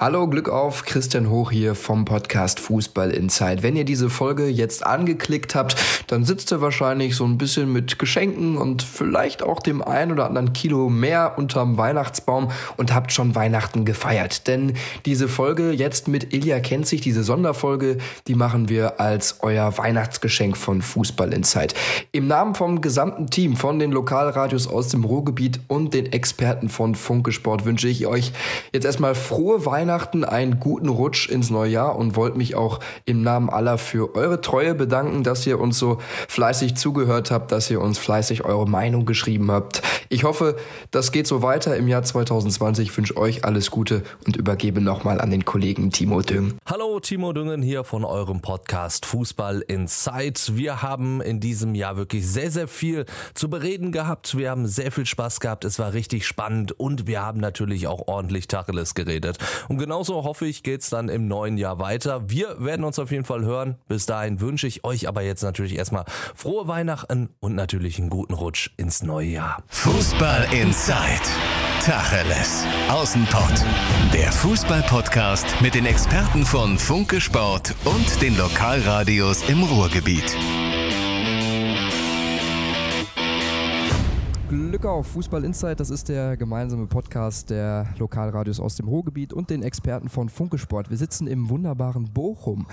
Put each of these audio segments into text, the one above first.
Hallo, Glück auf, Christian Hoch hier vom Podcast Fußball Inside. Wenn ihr diese Folge jetzt angeklickt habt, dann sitzt ihr wahrscheinlich so ein bisschen mit Geschenken und vielleicht auch dem ein oder anderen Kilo mehr unterm Weihnachtsbaum und habt schon Weihnachten gefeiert. Denn diese Folge jetzt mit Ilja kennt sich, diese Sonderfolge, die machen wir als euer Weihnachtsgeschenk von Fußball Inside. Im Namen vom gesamten Team von den Lokalradios aus dem Ruhrgebiet und den Experten von Funke Sport wünsche ich euch jetzt erstmal frohe Weihnachten Weihnachten, einen guten Rutsch ins neue Jahr und wollte mich auch im Namen aller für eure Treue bedanken, dass ihr uns so fleißig zugehört habt, dass ihr uns fleißig eure Meinung geschrieben habt. Ich hoffe, das geht so weiter im Jahr 2020. Ich wünsche euch alles Gute und übergebe nochmal an den Kollegen Timo Düng. Hallo, Timo Düngen hier von eurem Podcast Fußball Insight. Wir haben in diesem Jahr wirklich sehr, sehr viel zu bereden gehabt. Wir haben sehr viel Spaß gehabt. Es war richtig spannend und wir haben natürlich auch ordentlich Tacheles geredet. Und und genauso hoffe ich, geht's dann im neuen Jahr weiter. Wir werden uns auf jeden Fall hören. Bis dahin wünsche ich euch aber jetzt natürlich erstmal frohe Weihnachten und natürlich einen guten Rutsch ins neue Jahr. Fußball Inside. Tacheles. Außenpott. Der Fußball-Podcast mit den Experten von Funke Sport und den Lokalradios im Ruhrgebiet. Glück auf Fußball Insight, das ist der gemeinsame Podcast der Lokalradios aus dem Ruhrgebiet und den Experten von Funke Sport. Wir sitzen im wunderbaren Bochum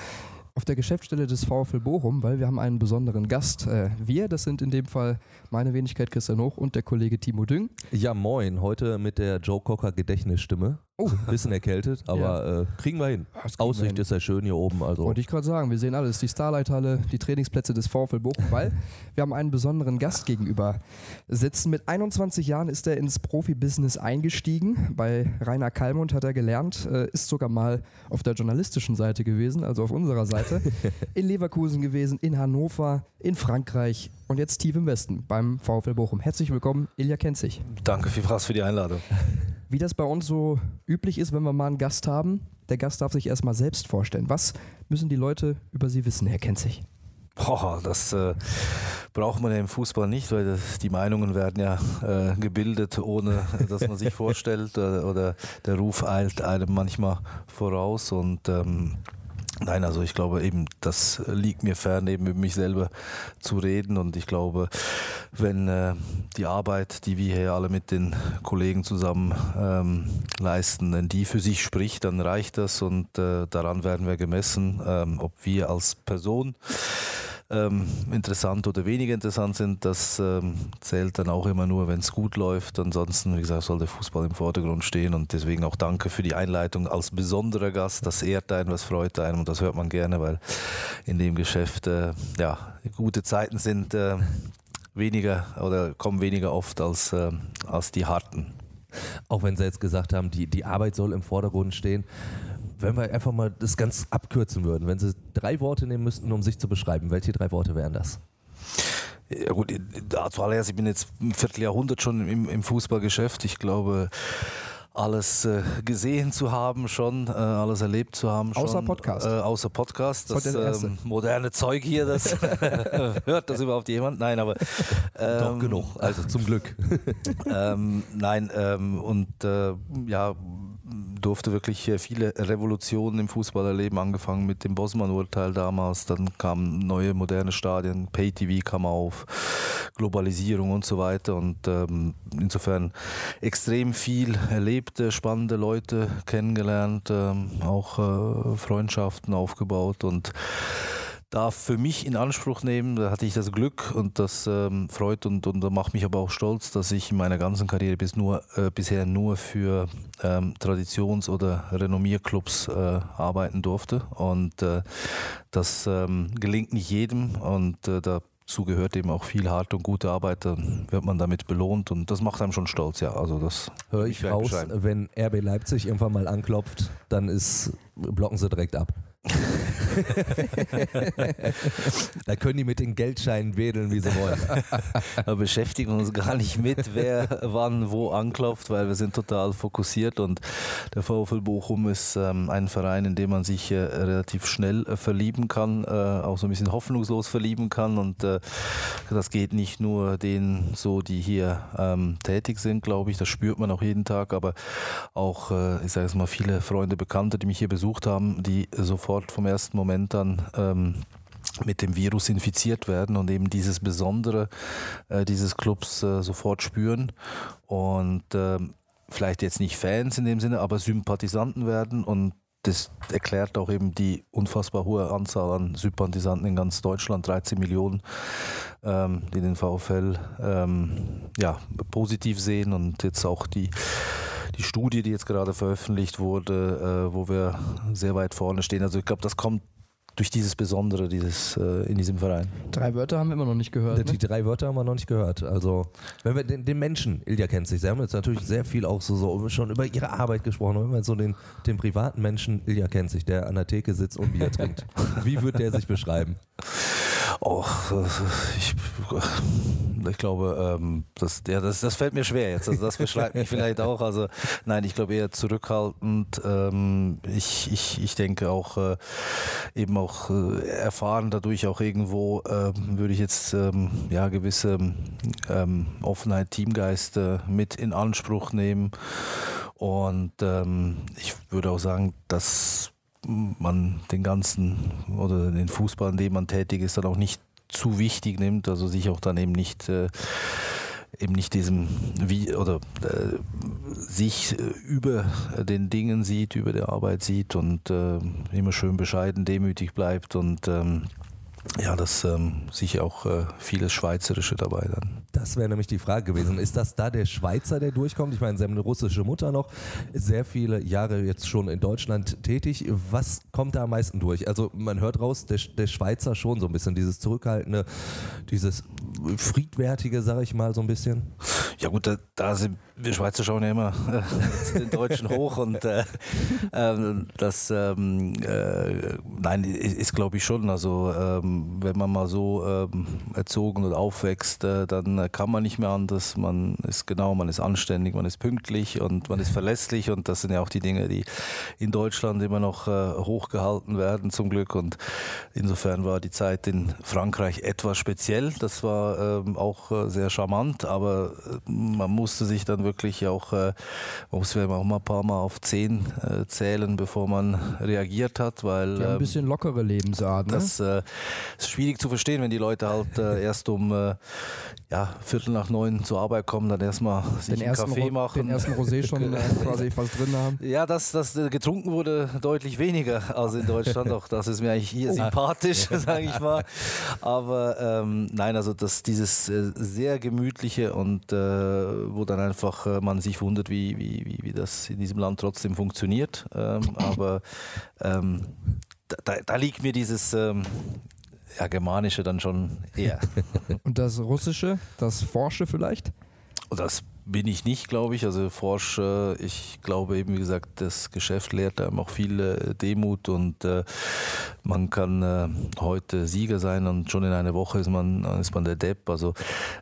auf der Geschäftsstelle des VfL Bochum, weil wir haben einen besonderen Gast. Äh, wir, das sind in dem Fall meine Wenigkeit Christian Hoch und der Kollege Timo Düng. Ja, moin, heute mit der Joe Cocker Gedächtnisstimme. Oh. Bisschen erkältet, aber ja. äh, kriegen wir hin. Aussicht hin. ist ja schön hier oben. Also. Wollte ich gerade sagen, wir sehen alles. Die Starlight-Halle, die Trainingsplätze des VfL Bochum, weil wir haben einen besonderen Gast gegenüber sitzen. Mit 21 Jahren ist er ins Profibusiness eingestiegen. Bei Rainer Kallmund hat er gelernt, äh, ist sogar mal auf der journalistischen Seite gewesen, also auf unserer Seite. in Leverkusen gewesen, in Hannover, in Frankreich und jetzt tief im Westen beim VfL Bochum. Herzlich willkommen, Ilja Kenzig. Danke vielmals für die Einladung. Wie das bei uns so üblich ist, wenn wir mal einen Gast haben, der Gast darf sich erstmal selbst vorstellen. Was müssen die Leute über Sie wissen, Herr Kenzig? Boah, das äh, braucht man ja im Fußball nicht, weil das, die Meinungen werden ja äh, gebildet, ohne dass man sich vorstellt oder, äh, oder, der Ruf eilt einem manchmal voraus und ähm, Nein, also ich glaube eben, das liegt mir fern, eben über mich selber zu reden. Und ich glaube, wenn äh, die Arbeit, die wir hier alle mit den Kollegen zusammen ähm, leisten, wenn die für sich spricht, dann reicht das und äh, daran werden wir gemessen, ähm, ob wir als Person ähm, interessant oder weniger interessant sind, das ähm, zählt dann auch immer nur, wenn es gut läuft. Ansonsten, wie gesagt, soll der Fußball im Vordergrund stehen und deswegen auch danke für die Einleitung als besonderer Gast. Das ehrt einen, was freut einen und das hört man gerne, weil in dem Geschäft äh, ja, gute Zeiten sind äh, weniger oder kommen weniger oft als, äh, als die harten. Auch wenn Sie jetzt gesagt haben, die, die Arbeit soll im Vordergrund stehen wenn wir einfach mal das ganz abkürzen würden, wenn Sie drei Worte nehmen müssten, um sich zu beschreiben, welche drei Worte wären das? Ja gut, zuallererst, ich bin jetzt ein Vierteljahrhundert schon im, im Fußballgeschäft. Ich glaube, alles äh, gesehen zu haben schon, äh, alles erlebt zu haben schon. Außer Podcast. Äh, außer Podcast. Das, das ähm, moderne Zeug hier, das hört das überhaupt jemand? Nein, aber ähm, doch genug. Also zum Glück. ähm, nein ähm, und äh, ja durfte wirklich viele Revolutionen im Fußball erleben, angefangen mit dem Bosman-Urteil damals, dann kamen neue moderne Stadien, Pay-TV kam auf, Globalisierung und so weiter und ähm, insofern extrem viel erlebt, spannende Leute kennengelernt, ähm, auch äh, Freundschaften aufgebaut und darf für mich in Anspruch nehmen. Da hatte ich das Glück und das ähm, freut und, und macht mich aber auch stolz, dass ich in meiner ganzen Karriere bis nur, äh, bisher nur für ähm, Traditions- oder Renommierclubs äh, arbeiten durfte. Und äh, das ähm, gelingt nicht jedem und äh, da dazu gehört eben auch viel harte und gute Arbeit, dann wird man damit belohnt und das macht einem schon stolz, ja. Also das höre ich raus, wenn RB Leipzig irgendwann mal anklopft, dann ist blocken sie direkt ab. Da können die mit den Geldscheinen wedeln, wie sie wollen. Wir beschäftigen uns gar nicht mit, wer wann wo anklopft, weil wir sind total fokussiert und der VfL Bochum ist ähm, ein Verein, in dem man sich äh, relativ schnell äh, verlieben kann, äh, auch so ein bisschen hoffnungslos verlieben kann und äh, das geht nicht nur denen so, die hier ähm, tätig sind, glaube ich, das spürt man auch jeden Tag, aber auch, äh, ich sage es mal, viele Freunde, Bekannte, die mich hier besucht haben, die sofort vom ersten Moment an ähm, mit dem Virus infiziert werden und eben dieses Besondere äh, dieses Clubs äh, sofort spüren und ähm, vielleicht jetzt nicht Fans in dem Sinne, aber Sympathisanten werden und das erklärt auch eben die unfassbar hohe Anzahl an Sympathisanten in ganz Deutschland, 13 Millionen, ähm, die den VfL ähm, ja, positiv sehen und jetzt auch die, die Studie, die jetzt gerade veröffentlicht wurde, äh, wo wir sehr weit vorne stehen. Also ich glaube, das kommt durch dieses Besondere dieses, äh, in diesem Verein. Drei Wörter haben wir immer noch nicht gehört. Die ne? drei Wörter haben wir noch nicht gehört. Also, wenn wir den, den Menschen, Ilja kennt sich, Sie haben jetzt natürlich sehr viel auch so, so schon über Ihre Arbeit gesprochen, wenn man so den, den privaten Menschen, Ilja kennt sich, der an der Theke sitzt und Bier trinkt. Wie würde der sich beschreiben? Oh, ich, ich glaube, ähm, das, ja, das, das fällt mir schwer jetzt. Also das beschreibt mich vielleicht auch. Also nein, ich glaube eher zurückhaltend. Ähm, ich, ich, ich denke auch äh, eben auch äh, erfahren dadurch auch irgendwo, ähm, würde ich jetzt ja gewisse Offenheit, Teamgeist äh, mit in Anspruch nehmen. Und ich würde auch sagen, dass man den ganzen oder den Fußball, in dem man tätig ist, dann auch nicht zu wichtig nimmt, also sich auch dann eben nicht äh, eben nicht diesem wie oder äh, sich äh, über den Dingen sieht, über der Arbeit sieht und äh, immer schön bescheiden, demütig bleibt und ähm, ja, das ähm, sicher auch äh, vieles Schweizerische dabei dann. Das wäre nämlich die Frage gewesen. Ist das da der Schweizer, der durchkommt? Ich meine, Sie haben eine russische Mutter noch, sehr viele Jahre jetzt schon in Deutschland tätig. Was kommt da am meisten durch? Also man hört raus, der, der Schweizer schon so ein bisschen, dieses Zurückhaltende, dieses Friedwertige, sage ich mal so ein bisschen. Ja gut, da, da sind wir Schweizer schauen ja immer äh, den Deutschen hoch und äh, äh, das, ähm, äh, nein, ist, ist glaube ich schon. Also ähm, wenn man mal so ähm, erzogen und aufwächst, äh, dann kann man nicht mehr anders. Man ist genau, man ist anständig, man ist pünktlich und man ist verlässlich und das sind ja auch die Dinge, die in Deutschland immer noch äh, hochgehalten werden zum Glück und insofern war die Zeit in Frankreich etwas speziell. Das war ähm, auch sehr charmant, aber man musste sich dann wirklich auch, äh, man muss auch mal ein paar Mal auf zehn äh, zählen, bevor man reagiert hat, weil. Haben ein ähm, bisschen lockere Lebensart, ne? Das äh, ist schwierig zu verstehen, wenn die Leute halt äh, erst um äh, ja, Viertel nach neun zur Arbeit kommen, dann erstmal sich den einen Kaffee machen. Den ersten Rosé schon äh, quasi fast drin haben. Ja, das, das getrunken wurde deutlich weniger als in Deutschland. Auch das ist mir eigentlich hier oh. sympathisch, sage ich mal. Aber ähm, nein, also das, dieses sehr gemütliche und wo dann einfach äh, man sich wundert, wie, wie, wie, das in diesem Land trotzdem funktioniert. Ähm, aber ähm, da, da, liegt mir dieses ähm, ja, Germanische dann schon eher. Und das Russische, das Forsche vielleicht? Das bin ich nicht, glaube ich. Also forsche, ich glaube eben, wie gesagt, das Geschäft lehrt einem auch viel äh, Demut und äh, man kann äh, heute Sieger sein und schon in einer Woche ist man, ist man der Depp. Also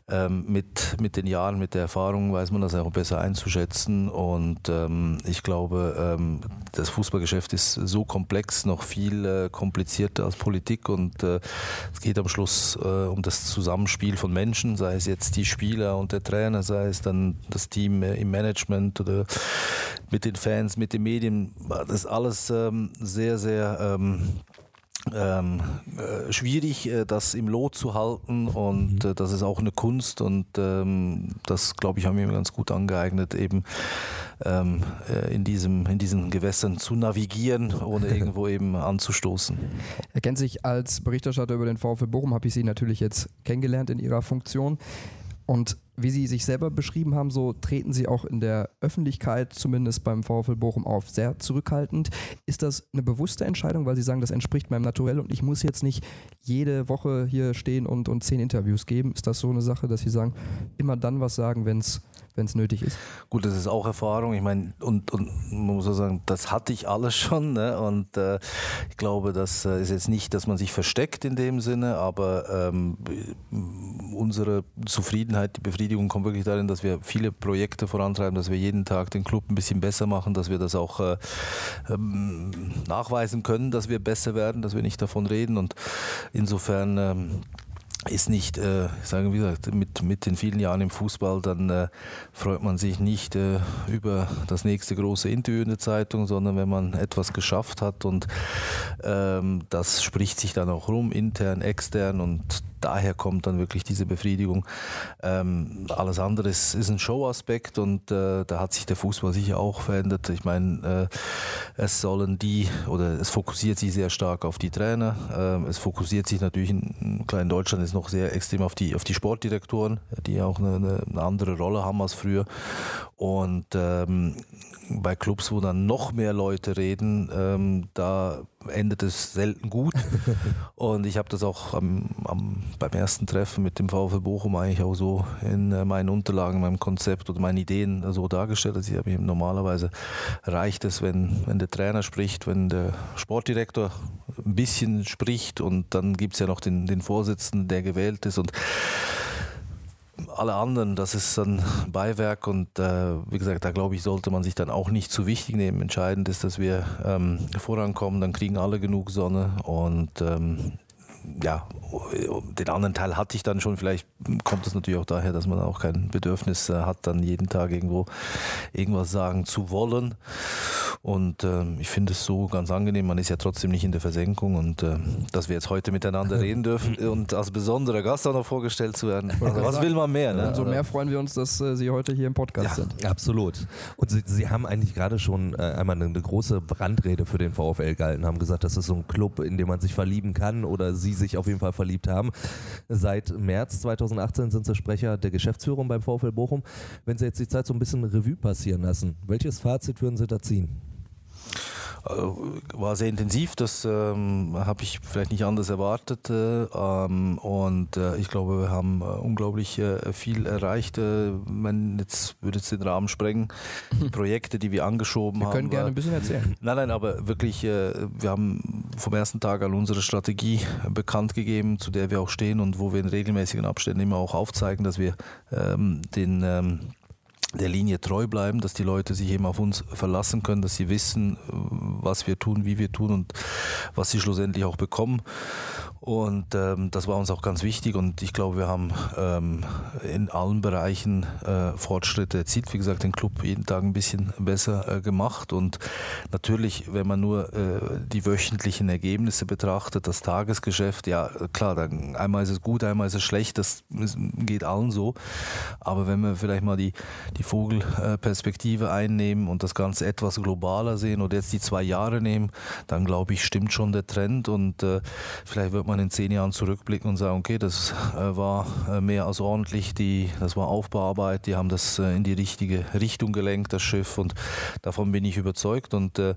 ähm, mit, mit den Jahren, mit der Erfahrung weiß man das auch besser einzuschätzen und ähm, ich glaube, ähm, das Fußballgeschäft ist so komplex, noch viel äh, komplizierter als Politik und äh, es geht am Schluss äh, um das Zusammenspiel von Menschen, sei es jetzt die Spieler und der Trainer, sei es dann das Team äh, im Management oder mit den Fans, mit den Medien, das ist alles ähm, sehr, sehr ähm, ähm, äh, schwierig, äh, das im Lot zu halten und mhm. äh, das ist auch eine Kunst und ähm, das, glaube ich, haben wir ganz gut angeeignet, eben ähm, äh, in, diesem, in diesen Gewässern zu navigieren, ohne irgendwo eben anzustoßen. Er kennt sich als Berichterstatter über den VfB Bochum, habe ich Sie natürlich jetzt kennengelernt in Ihrer Funktion. Und wie Sie sich selber beschrieben haben, so treten Sie auch in der Öffentlichkeit, zumindest beim VfL Bochum, auf, sehr zurückhaltend. Ist das eine bewusste Entscheidung, weil Sie sagen, das entspricht meinem Naturell und ich muss jetzt nicht jede Woche hier stehen und, und zehn Interviews geben? Ist das so eine Sache, dass Sie sagen, immer dann was sagen, wenn es wenn es nötig ist. Gut, das ist auch Erfahrung. Ich meine, und, und man muss auch sagen, das hatte ich alles schon. Ne? Und äh, ich glaube, das äh, ist jetzt nicht, dass man sich versteckt in dem Sinne, aber ähm, unsere Zufriedenheit, die Befriedigung kommt wirklich darin, dass wir viele Projekte vorantreiben, dass wir jeden Tag den Club ein bisschen besser machen, dass wir das auch äh, ähm, nachweisen können, dass wir besser werden, dass wir nicht davon reden. Und insofern ähm, ist nicht, äh, sagen wir gesagt, mit, mit den vielen Jahren im Fußball, dann äh, freut man sich nicht äh, über das nächste große Interview in der Zeitung, sondern wenn man etwas geschafft hat und ähm, das spricht sich dann auch rum, intern, extern und daher kommt dann wirklich diese Befriedigung. Ähm, alles andere ist, ist ein Showaspekt und äh, da hat sich der Fußball sicher auch verändert. Ich meine, äh, es sollen die oder es fokussiert sich sehr stark auf die Trainer. Äh, es fokussiert sich natürlich in, in Deutschland ist noch sehr extrem auf die, auf die Sportdirektoren, die auch eine, eine andere Rolle haben als früher. Und ähm, bei Clubs, wo dann noch mehr Leute reden, ähm, da endet es selten gut. Und ich habe das auch am, am, beim ersten Treffen mit dem VfL Bochum eigentlich auch so in äh, meinen Unterlagen, meinem Konzept oder meinen Ideen so dargestellt. Also ich habe normalerweise reicht es, wenn, wenn der Trainer spricht, wenn der Sportdirektor ein bisschen spricht und dann gibt es ja noch den, den Vorsitzenden, der gewählt ist. Und alle anderen, das ist dann Beiwerk und äh, wie gesagt, da glaube ich, sollte man sich dann auch nicht zu wichtig nehmen. Entscheidend ist, dass wir ähm, vorankommen, dann kriegen alle genug Sonne und ähm, ja, den anderen Teil hatte ich dann schon. Vielleicht kommt es natürlich auch daher, dass man auch kein Bedürfnis äh, hat, dann jeden Tag irgendwo irgendwas sagen zu wollen. Und äh, ich finde es so ganz angenehm. Man ist ja trotzdem nicht in der Versenkung und äh, dass wir jetzt heute miteinander reden dürfen und als besonderer Gast auch noch vorgestellt zu werden. Also, was will man mehr? Ne? Umso mehr freuen wir uns, dass äh, Sie heute hier im Podcast ja, sind. Absolut. Und Sie, Sie haben eigentlich gerade schon äh, einmal eine, eine große Brandrede für den VfL gehalten, haben gesagt, das ist so ein Club, in dem man sich verlieben kann oder Sie sich auf jeden Fall verliebt haben. Seit März 2018 sind Sie Sprecher der Geschäftsführung beim VfL Bochum. Wenn Sie jetzt die Zeit so ein bisschen Revue passieren lassen, welches Fazit würden Sie da ziehen? Äh, war sehr intensiv, das ähm, habe ich vielleicht nicht anders erwartet. Äh, ähm, und äh, ich glaube, wir haben äh, unglaublich äh, viel erreicht. Äh, man jetzt würde es den Rahmen sprengen. Die Projekte, die wir angeschoben wir haben. Wir können gerne ein bisschen erzählen. Nein, nein, aber wirklich, wir haben vom ersten Tag an unsere Strategie bekannt gegeben, zu der wir auch stehen und wo wir in regelmäßigen Abständen immer auch aufzeigen, dass wir ähm, den ähm, der Linie treu bleiben, dass die Leute sich eben auf uns verlassen können, dass sie wissen, was wir tun, wie wir tun und was sie schlussendlich auch bekommen. Und ähm, das war uns auch ganz wichtig und ich glaube, wir haben ähm, in allen Bereichen äh, Fortschritte erzielt. Wie gesagt, den Club jeden Tag ein bisschen besser äh, gemacht und natürlich, wenn man nur äh, die wöchentlichen Ergebnisse betrachtet, das Tagesgeschäft, ja klar, dann einmal ist es gut, einmal ist es schlecht, das geht allen so. Aber wenn wir vielleicht mal die, die Vogelperspektive einnehmen und das Ganze etwas globaler sehen oder jetzt die zwei Jahre nehmen, dann glaube ich, stimmt schon der Trend und äh, vielleicht wird man man in zehn Jahren zurückblicken und sagen, okay, das äh, war äh, mehr als ordentlich, die, das war Aufbauarbeit, die haben das äh, in die richtige Richtung gelenkt, das Schiff und davon bin ich überzeugt. Und äh,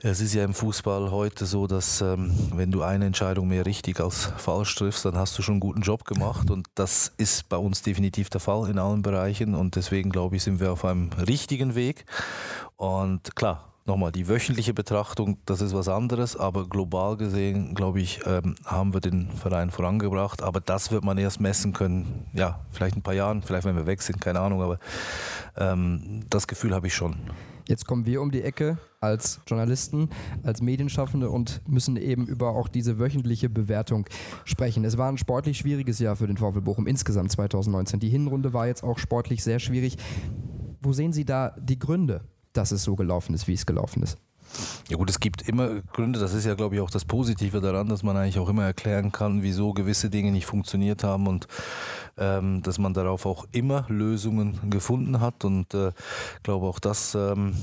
es ist ja im Fußball heute so, dass ähm, wenn du eine Entscheidung mehr richtig als falsch triffst, dann hast du schon einen guten Job gemacht. Und das ist bei uns definitiv der Fall in allen Bereichen. Und deswegen glaube ich, sind wir auf einem richtigen Weg. Und klar, nochmal, die wöchentliche Betrachtung, das ist was anderes, aber global gesehen, glaube ich, ähm, haben wir den Verein vorangebracht. Aber das wird man erst messen können, ja, vielleicht ein paar Jahren, vielleicht wenn wir weg sind, keine Ahnung, aber ähm, das Gefühl habe ich schon. Jetzt kommen wir um die Ecke als Journalisten, als Medienschaffende und müssen eben über auch diese wöchentliche Bewertung sprechen. Es war ein sportlich schwieriges Jahr für den VfL Bochum insgesamt 2019. Die Hinrunde war jetzt auch sportlich sehr schwierig. Wo sehen Sie da die Gründe? Dass es so gelaufen ist, wie es gelaufen ist. Ja gut, es gibt immer Gründe, das ist ja glaube ich auch das Positive daran, dass man eigentlich auch immer erklären kann, wieso gewisse Dinge nicht funktioniert haben und ähm, dass man darauf auch immer Lösungen gefunden hat. Und äh, glaube auch das, ähm,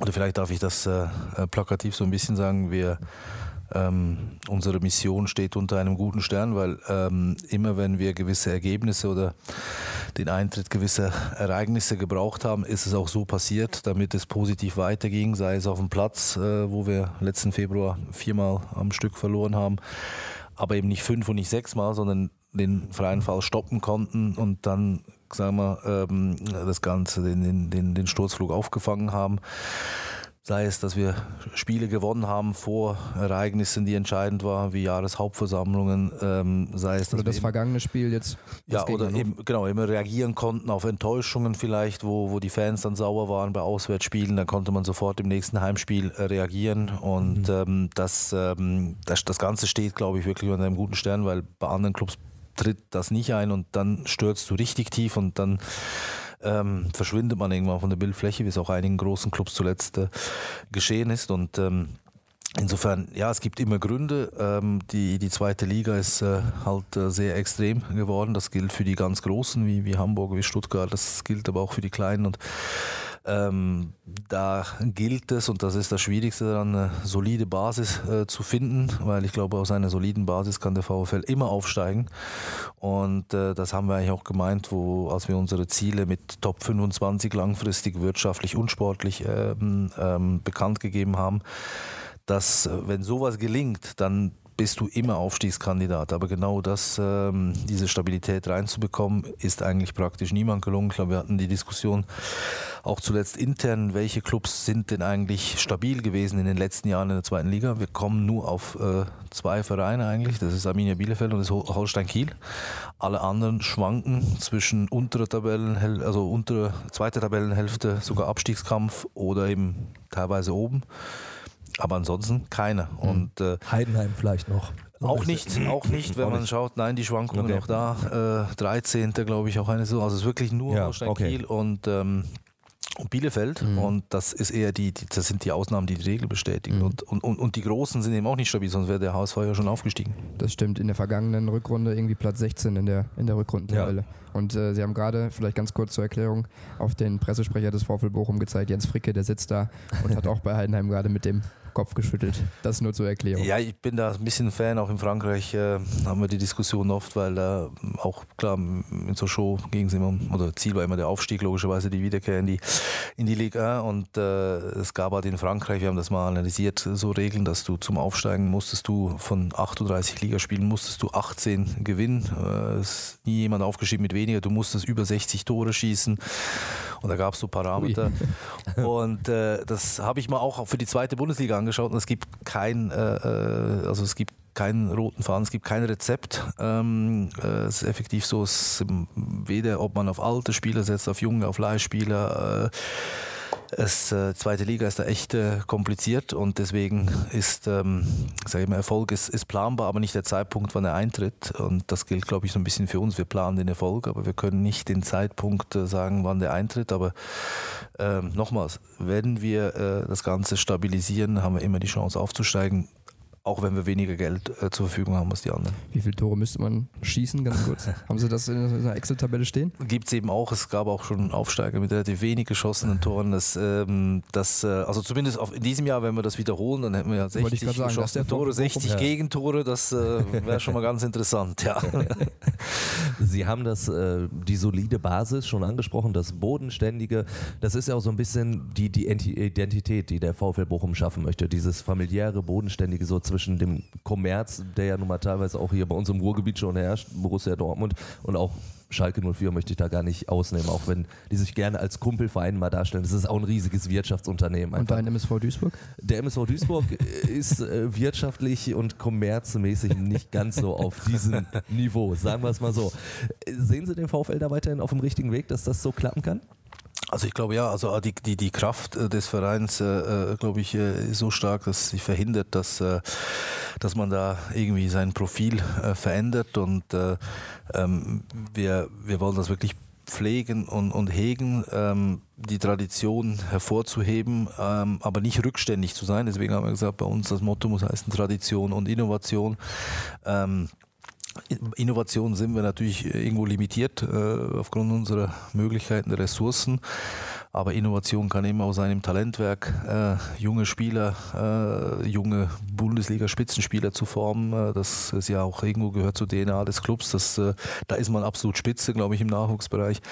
oder vielleicht darf ich das äh, äh plakativ so ein bisschen sagen, wir ähm, unsere Mission steht unter einem guten Stern, weil ähm, immer wenn wir gewisse Ergebnisse oder den Eintritt gewisser Ereignisse gebraucht haben, ist es auch so passiert, damit es positiv weiterging, sei es auf dem Platz, äh, wo wir letzten Februar viermal am Stück verloren haben, aber eben nicht fünf und nicht sechsmal, sondern den freien Fall stoppen konnten und dann sagen wir, ähm, das Ganze, den, den, den Sturzflug aufgefangen haben. Sei es, dass wir Spiele gewonnen haben vor Ereignissen, die entscheidend waren, wie Jahreshauptversammlungen, ähm, sei es, dass also das vergangene Spiel jetzt. Ja, oder eben, genau, immer reagieren konnten auf Enttäuschungen vielleicht, wo, wo die Fans dann sauer waren bei Auswärtsspielen, dann konnte man sofort im nächsten Heimspiel äh, reagieren und mhm. ähm, das, ähm, das, das Ganze steht, glaube ich, wirklich unter einem guten Stern, weil bei anderen Clubs tritt das nicht ein und dann stürzt du richtig tief und dann ähm, verschwindet man irgendwann von der Bildfläche, wie es auch einigen großen Clubs zuletzt äh, geschehen ist. Und ähm, Insofern, ja, es gibt immer Gründe. Ähm, die, die zweite Liga ist äh, halt äh, sehr extrem geworden. Das gilt für die ganz Großen wie, wie Hamburg, wie Stuttgart. Das gilt aber auch für die Kleinen. Und ähm, da gilt es, und das ist das Schwierigste daran, eine solide Basis äh, zu finden, weil ich glaube, aus einer soliden Basis kann der VfL immer aufsteigen. Und äh, das haben wir eigentlich auch gemeint, wo, als wir unsere Ziele mit Top 25 langfristig wirtschaftlich und sportlich ähm, ähm, bekannt gegeben haben, dass, äh, wenn sowas gelingt, dann bist du immer Aufstiegskandidat. Aber genau das, ähm, diese Stabilität reinzubekommen, ist eigentlich praktisch niemand gelungen. Ich glaube, wir hatten die Diskussion auch zuletzt intern, welche Clubs sind denn eigentlich stabil gewesen in den letzten Jahren in der zweiten Liga. Wir kommen nur auf äh, zwei Vereine eigentlich, das ist Arminia Bielefeld und das Holstein Kiel. Alle anderen schwanken zwischen unterer Tabellen, also untere, zweite Tabellenhälfte, sogar Abstiegskampf oder eben teilweise oben. Aber ansonsten keine. Mhm. Und, äh, Heidenheim vielleicht noch. Auch nicht, auch nicht, wenn man schaut, nein, die Schwankungen okay. noch da. Äh, 13. glaube ich auch eine so. Also es ist wirklich nur ja, Holstein okay. Kiel und ähm, und Bielefeld mhm. und das ist eher die, die, das sind die Ausnahmen, die die Regel bestätigen. Mhm. Und, und, und, und die Großen sind eben auch nicht stabil, sonst wäre der HSV ja schon aufgestiegen. Das stimmt, in der vergangenen Rückrunde irgendwie Platz 16 in der, in der Rückrundentabelle. Ja. Und äh, Sie haben gerade, vielleicht ganz kurz zur Erklärung, auf den Pressesprecher des VfL Bochum gezeigt, Jens Fricke, der sitzt da und hat auch bei Heidenheim gerade mit dem Kopf geschüttelt. Das nur zur Erklärung. Ja, ich bin da ein bisschen Fan. Auch in Frankreich äh, haben wir die Diskussion oft, weil äh, auch klar in so Show ging es immer, oder Ziel war immer der Aufstieg, logischerweise die Wiederkehr in die, in die Liga. Und äh, es gab halt in Frankreich, wir haben das mal analysiert, so Regeln, dass du zum Aufsteigen musstest du von 38 Ligaspielen musstest du 18 gewinnen. Äh, ist nie jemand aufgeschrieben mit weniger. Du musstest über 60 Tore schießen. Und da gab es so Parameter. Ui. Und äh, das habe ich mal auch für die zweite Bundesliga angeschaut und es gibt kein, äh, äh, also es gibt keinen roten Faden, es gibt kein Rezept. Ähm, äh, es ist effektiv so, es weder ob man auf alte Spieler setzt, auf junge, auf Leihspieler. Äh, es, äh, zweite Liga ist da echt äh, kompliziert und deswegen ist, ähm, sage ich mal, Erfolg ist, ist, planbar, aber nicht der Zeitpunkt, wann er eintritt. Und das gilt, glaube ich, so ein bisschen für uns. Wir planen den Erfolg, aber wir können nicht den Zeitpunkt äh, sagen, wann der eintritt. Aber ähm, nochmals, wenn wir äh, das Ganze stabilisieren, haben wir immer die Chance aufzusteigen auch wenn wir weniger Geld äh, zur Verfügung haben als die anderen. Wie viele Tore müsste man schießen, ganz kurz? haben Sie das in einer Excel-Tabelle stehen? Gibt es eben auch. Es gab auch schon Aufsteiger mit relativ wenig geschossenen Toren. Das, ähm, das, äh, also zumindest auf, in diesem Jahr, wenn wir das wiederholen, dann hätten wir ja 60 sagen, geschossene Tore, 60 ja. Gegentore. Das äh, wäre schon mal ganz interessant, ja. Sie haben das, äh, die solide Basis schon angesprochen, das Bodenständige. Das ist ja auch so ein bisschen die, die Identität, die der VfL Bochum schaffen möchte. Dieses familiäre, bodenständige, so zwischen dem Kommerz, der ja nun mal teilweise auch hier bei uns im Ruhrgebiet schon herrscht, Borussia Dortmund und auch Schalke 04 möchte ich da gar nicht ausnehmen, auch wenn die sich gerne als Kumpelverein mal darstellen. Das ist auch ein riesiges Wirtschaftsunternehmen. Einfach. Und dein MSV Duisburg? Der MSV Duisburg ist äh, wirtschaftlich und kommerzmäßig nicht ganz so auf diesem Niveau, sagen wir es mal so. Sehen Sie den VfL da weiterhin auf dem richtigen Weg, dass das so klappen kann? Also ich glaube ja, also die, die, die Kraft äh, des Vereins, äh, äh, glaube ich, äh, ist so stark, dass sie verhindert, dass, dass man da irgendwie sein Profil verändert und ähm, wir, wir wollen das wirklich pflegen und, und hegen, ähm, die Tradition hervorzuheben, ähm, aber nicht rückständig zu sein. Deswegen haben wir gesagt, bei uns das Motto muss heißen Tradition und Innovation. Ähm, Innovation sind wir natürlich irgendwo limitiert äh, aufgrund unserer Möglichkeiten der Ressourcen. Aber Innovation kann eben auch sein im Talentwerk, äh, junge Spieler, äh, junge Bundesliga-Spitzenspieler zu formen. Äh, das ist ja auch irgendwo gehört zur DNA des Clubs. Das, äh, da ist man absolut spitze, glaube ich, im Nachwuchsbereich.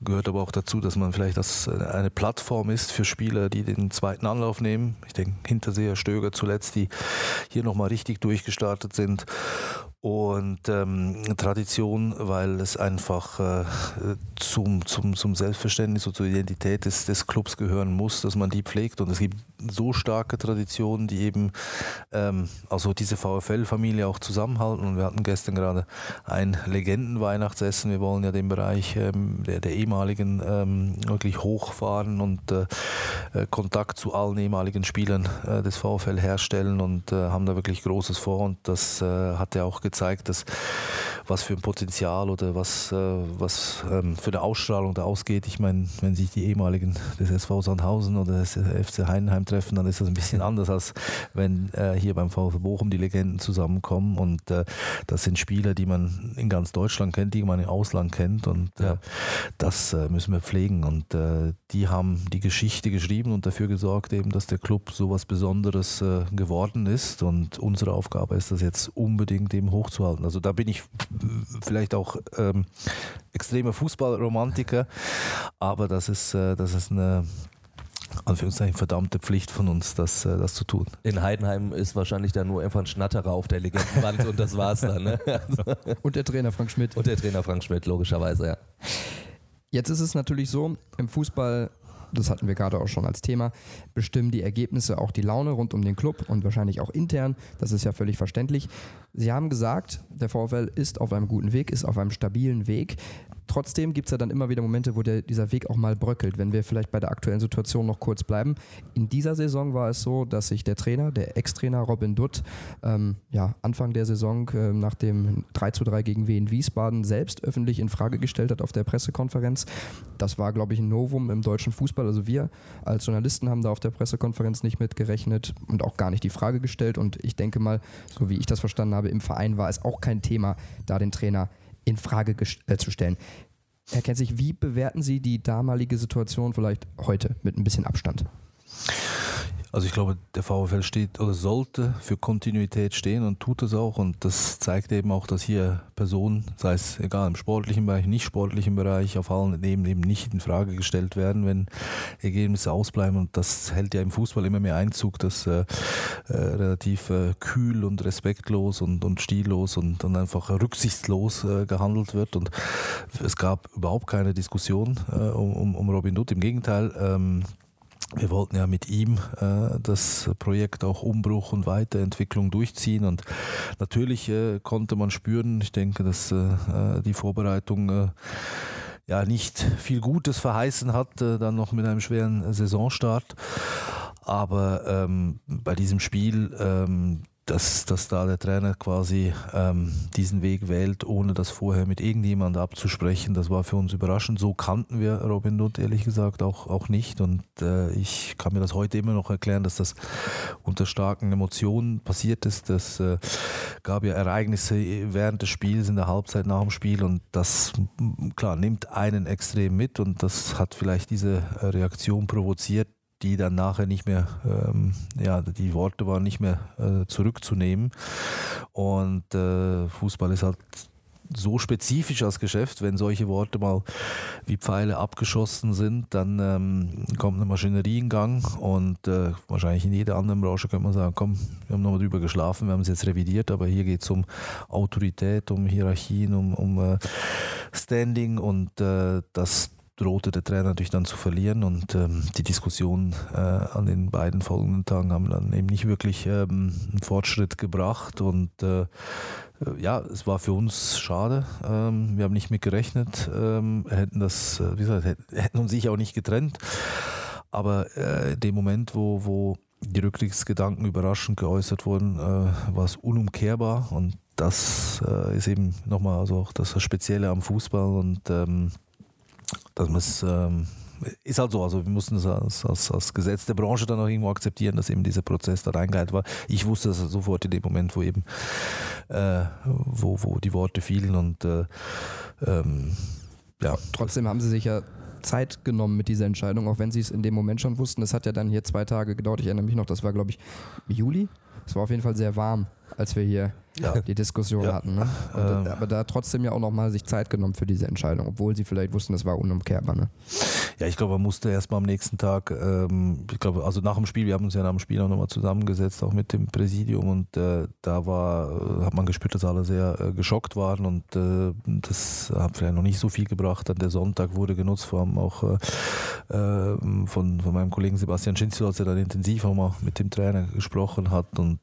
Gehört aber auch dazu, dass man vielleicht das äh, eine Plattform ist für Spieler, die den zweiten Anlauf nehmen. Ich denke, Hinterseher, Stöger zuletzt, die hier nochmal richtig durchgestartet sind und ähm, Tradition, weil es einfach äh, zum, zum, zum Selbstverständnis und zur Identität des, des Clubs gehören muss, dass man die pflegt. Und es gibt so starke Traditionen, die eben ähm, also diese VfL-Familie auch zusammenhalten. Und wir hatten gestern gerade ein Legenden-Weihnachtsessen. Wir wollen ja den Bereich ähm, der, der ehemaligen ähm, wirklich hochfahren und äh, äh Kontakt zu allen ehemaligen Spielern äh, des VfL herstellen und äh, haben da wirklich Großes vor. Und das äh, hat ja auch gezeigt, dass was für ein Potenzial oder was, äh, was ähm, für eine Ausstrahlung da ausgeht. Ich meine, wenn sich die ehemaligen des SV Sandhausen oder des FC Heidenheim treffen, dann ist das ein bisschen anders, als wenn äh, hier beim VfB Bochum die Legenden zusammenkommen. Und äh, das sind Spieler, die man in ganz Deutschland kennt, die man im Ausland kennt. Und äh, ja. das äh, müssen wir pflegen. Und äh, die haben die Geschichte geschrieben und dafür gesorgt, eben, dass der Club so was Besonderes geworden ist. Und unsere Aufgabe ist das jetzt unbedingt eben hochzuhalten. Also da bin ich vielleicht auch ähm, extremer Fußballromantiker, aber das ist, äh, das ist eine Anführungszeichen verdammte Pflicht von uns, das, äh, das zu tun. In Heidenheim ist wahrscheinlich dann nur einfach ein Schnatterer auf der Legendenwand und das war's dann. Ne? und der Trainer Frank Schmidt. Und der Trainer Frank Schmidt, logischerweise, ja. Jetzt ist es natürlich so, im Fußball das hatten wir gerade auch schon als Thema, bestimmen die Ergebnisse auch die Laune rund um den Club und wahrscheinlich auch intern. Das ist ja völlig verständlich. Sie haben gesagt, der VfL ist auf einem guten Weg, ist auf einem stabilen Weg. Trotzdem gibt es ja dann immer wieder Momente, wo der, dieser Weg auch mal bröckelt. Wenn wir vielleicht bei der aktuellen Situation noch kurz bleiben. In dieser Saison war es so, dass sich der Trainer, der Ex-Trainer Robin Dutt, ähm, ja, Anfang der Saison äh, nach dem 3 zu 3 gegen Wien Wiesbaden selbst öffentlich in Frage gestellt hat auf der Pressekonferenz. Das war, glaube ich, ein Novum im deutschen Fußball. Also wir als Journalisten haben da auf der Pressekonferenz nicht mitgerechnet und auch gar nicht die Frage gestellt. Und ich denke mal, so wie ich das verstanden habe, im Verein war es auch kein Thema, da den Trainer in Frage äh, zu stellen. Herr Kenzig, wie bewerten Sie die damalige Situation vielleicht heute mit ein bisschen Abstand? Also ich glaube, der VfL steht oder sollte für Kontinuität stehen und tut es auch. Und das zeigt eben auch, dass hier Personen, sei es egal im sportlichen Bereich, nicht sportlichen Bereich, auf allen Ebenen eben nicht in Frage gestellt werden, wenn Ergebnisse ausbleiben. Und das hält ja im Fußball immer mehr Einzug, dass äh, äh, relativ äh, kühl und respektlos und, und stillos und dann einfach rücksichtslos äh, gehandelt wird. Und es gab überhaupt keine Diskussion äh, um, um Robin Dutt. Im Gegenteil, ähm, wir wollten ja mit ihm äh, das Projekt auch Umbruch und Weiterentwicklung durchziehen und natürlich äh, konnte man spüren, ich denke, dass äh, äh die Vorbereitung äh, ja nicht viel Gutes verheißen hat, äh, dann noch mit einem schweren Saisonstart. Aber ähm, bei diesem Spiel ähm, dass, dass da der Trainer quasi ähm, diesen Weg wählt, ohne das vorher mit irgendjemand abzusprechen. Das war für uns überraschend. So kannten wir Robin Dutt ehrlich gesagt auch, auch nicht. Und äh, ich kann mir das heute immer noch erklären, dass das unter starken Emotionen passiert ist. Es äh, gab ja Ereignisse während des Spiels, in der Halbzeit nach dem Spiel. Und das, klar, nimmt einen extrem mit. Und das hat vielleicht diese Reaktion provoziert, die dann nachher nicht mehr, ähm, ja, die Worte waren nicht mehr äh, zurückzunehmen. Und äh, Fußball ist halt so spezifisch als Geschäft, wenn solche Worte mal wie Pfeile abgeschossen sind, dann ähm, kommt eine Maschinerie in Gang und äh, wahrscheinlich in jeder anderen Branche könnte man sagen, komm, wir haben nochmal drüber geschlafen, wir haben es jetzt revidiert, aber hier geht es um Autorität, um Hierarchien, um, um äh, Standing und äh, das drohte der Trainer natürlich dann zu verlieren und ähm, die Diskussion äh, an den beiden folgenden Tagen haben dann eben nicht wirklich ähm, einen Fortschritt gebracht und äh, ja, es war für uns schade. Ähm, wir haben nicht mit gerechnet, ähm, hätten das, äh, wie gesagt, hätten uns sicher auch nicht getrennt. Aber äh, dem Moment, wo, wo die Rückkriegsgedanken überraschend geäußert wurden, äh, war es unumkehrbar und das äh, ist eben nochmal also auch das Spezielle am Fußball und ähm, dass man es ähm, ist halt so, also wir mussten es als, als, als, Gesetz der Branche dann auch irgendwo akzeptieren, dass eben dieser Prozess da reingehalten war. Ich wusste das sofort in dem Moment, wo eben äh, wo, wo die Worte fielen und äh, ähm, ja. Trotzdem haben sie sich ja Zeit genommen mit dieser Entscheidung, auch wenn sie es in dem Moment schon wussten. Das hat ja dann hier zwei Tage gedauert. Ich erinnere mich noch, das war, glaube ich, Juli. Es war auf jeden Fall sehr warm, als wir hier ja. die Diskussion ja. hatten. Ne? Ähm. Aber da trotzdem ja auch nochmal sich Zeit genommen für diese Entscheidung, obwohl sie vielleicht wussten, das war unumkehrbar. Ne? Ja, ich glaube, man musste erst mal am nächsten Tag, ähm, ich glaube, also nach dem Spiel, wir haben uns ja nach dem Spiel auch nochmal zusammengesetzt, auch mit dem Präsidium und äh, da war, äh, hat man gespürt, dass alle sehr äh, geschockt waren und äh, das hat vielleicht noch nicht so viel gebracht. Dann der Sonntag wurde genutzt, vor allem auch äh, ähm, von, von meinem Kollegen Sebastian Schinzel, als er dann intensiv auch mal mit dem Trainer gesprochen hat und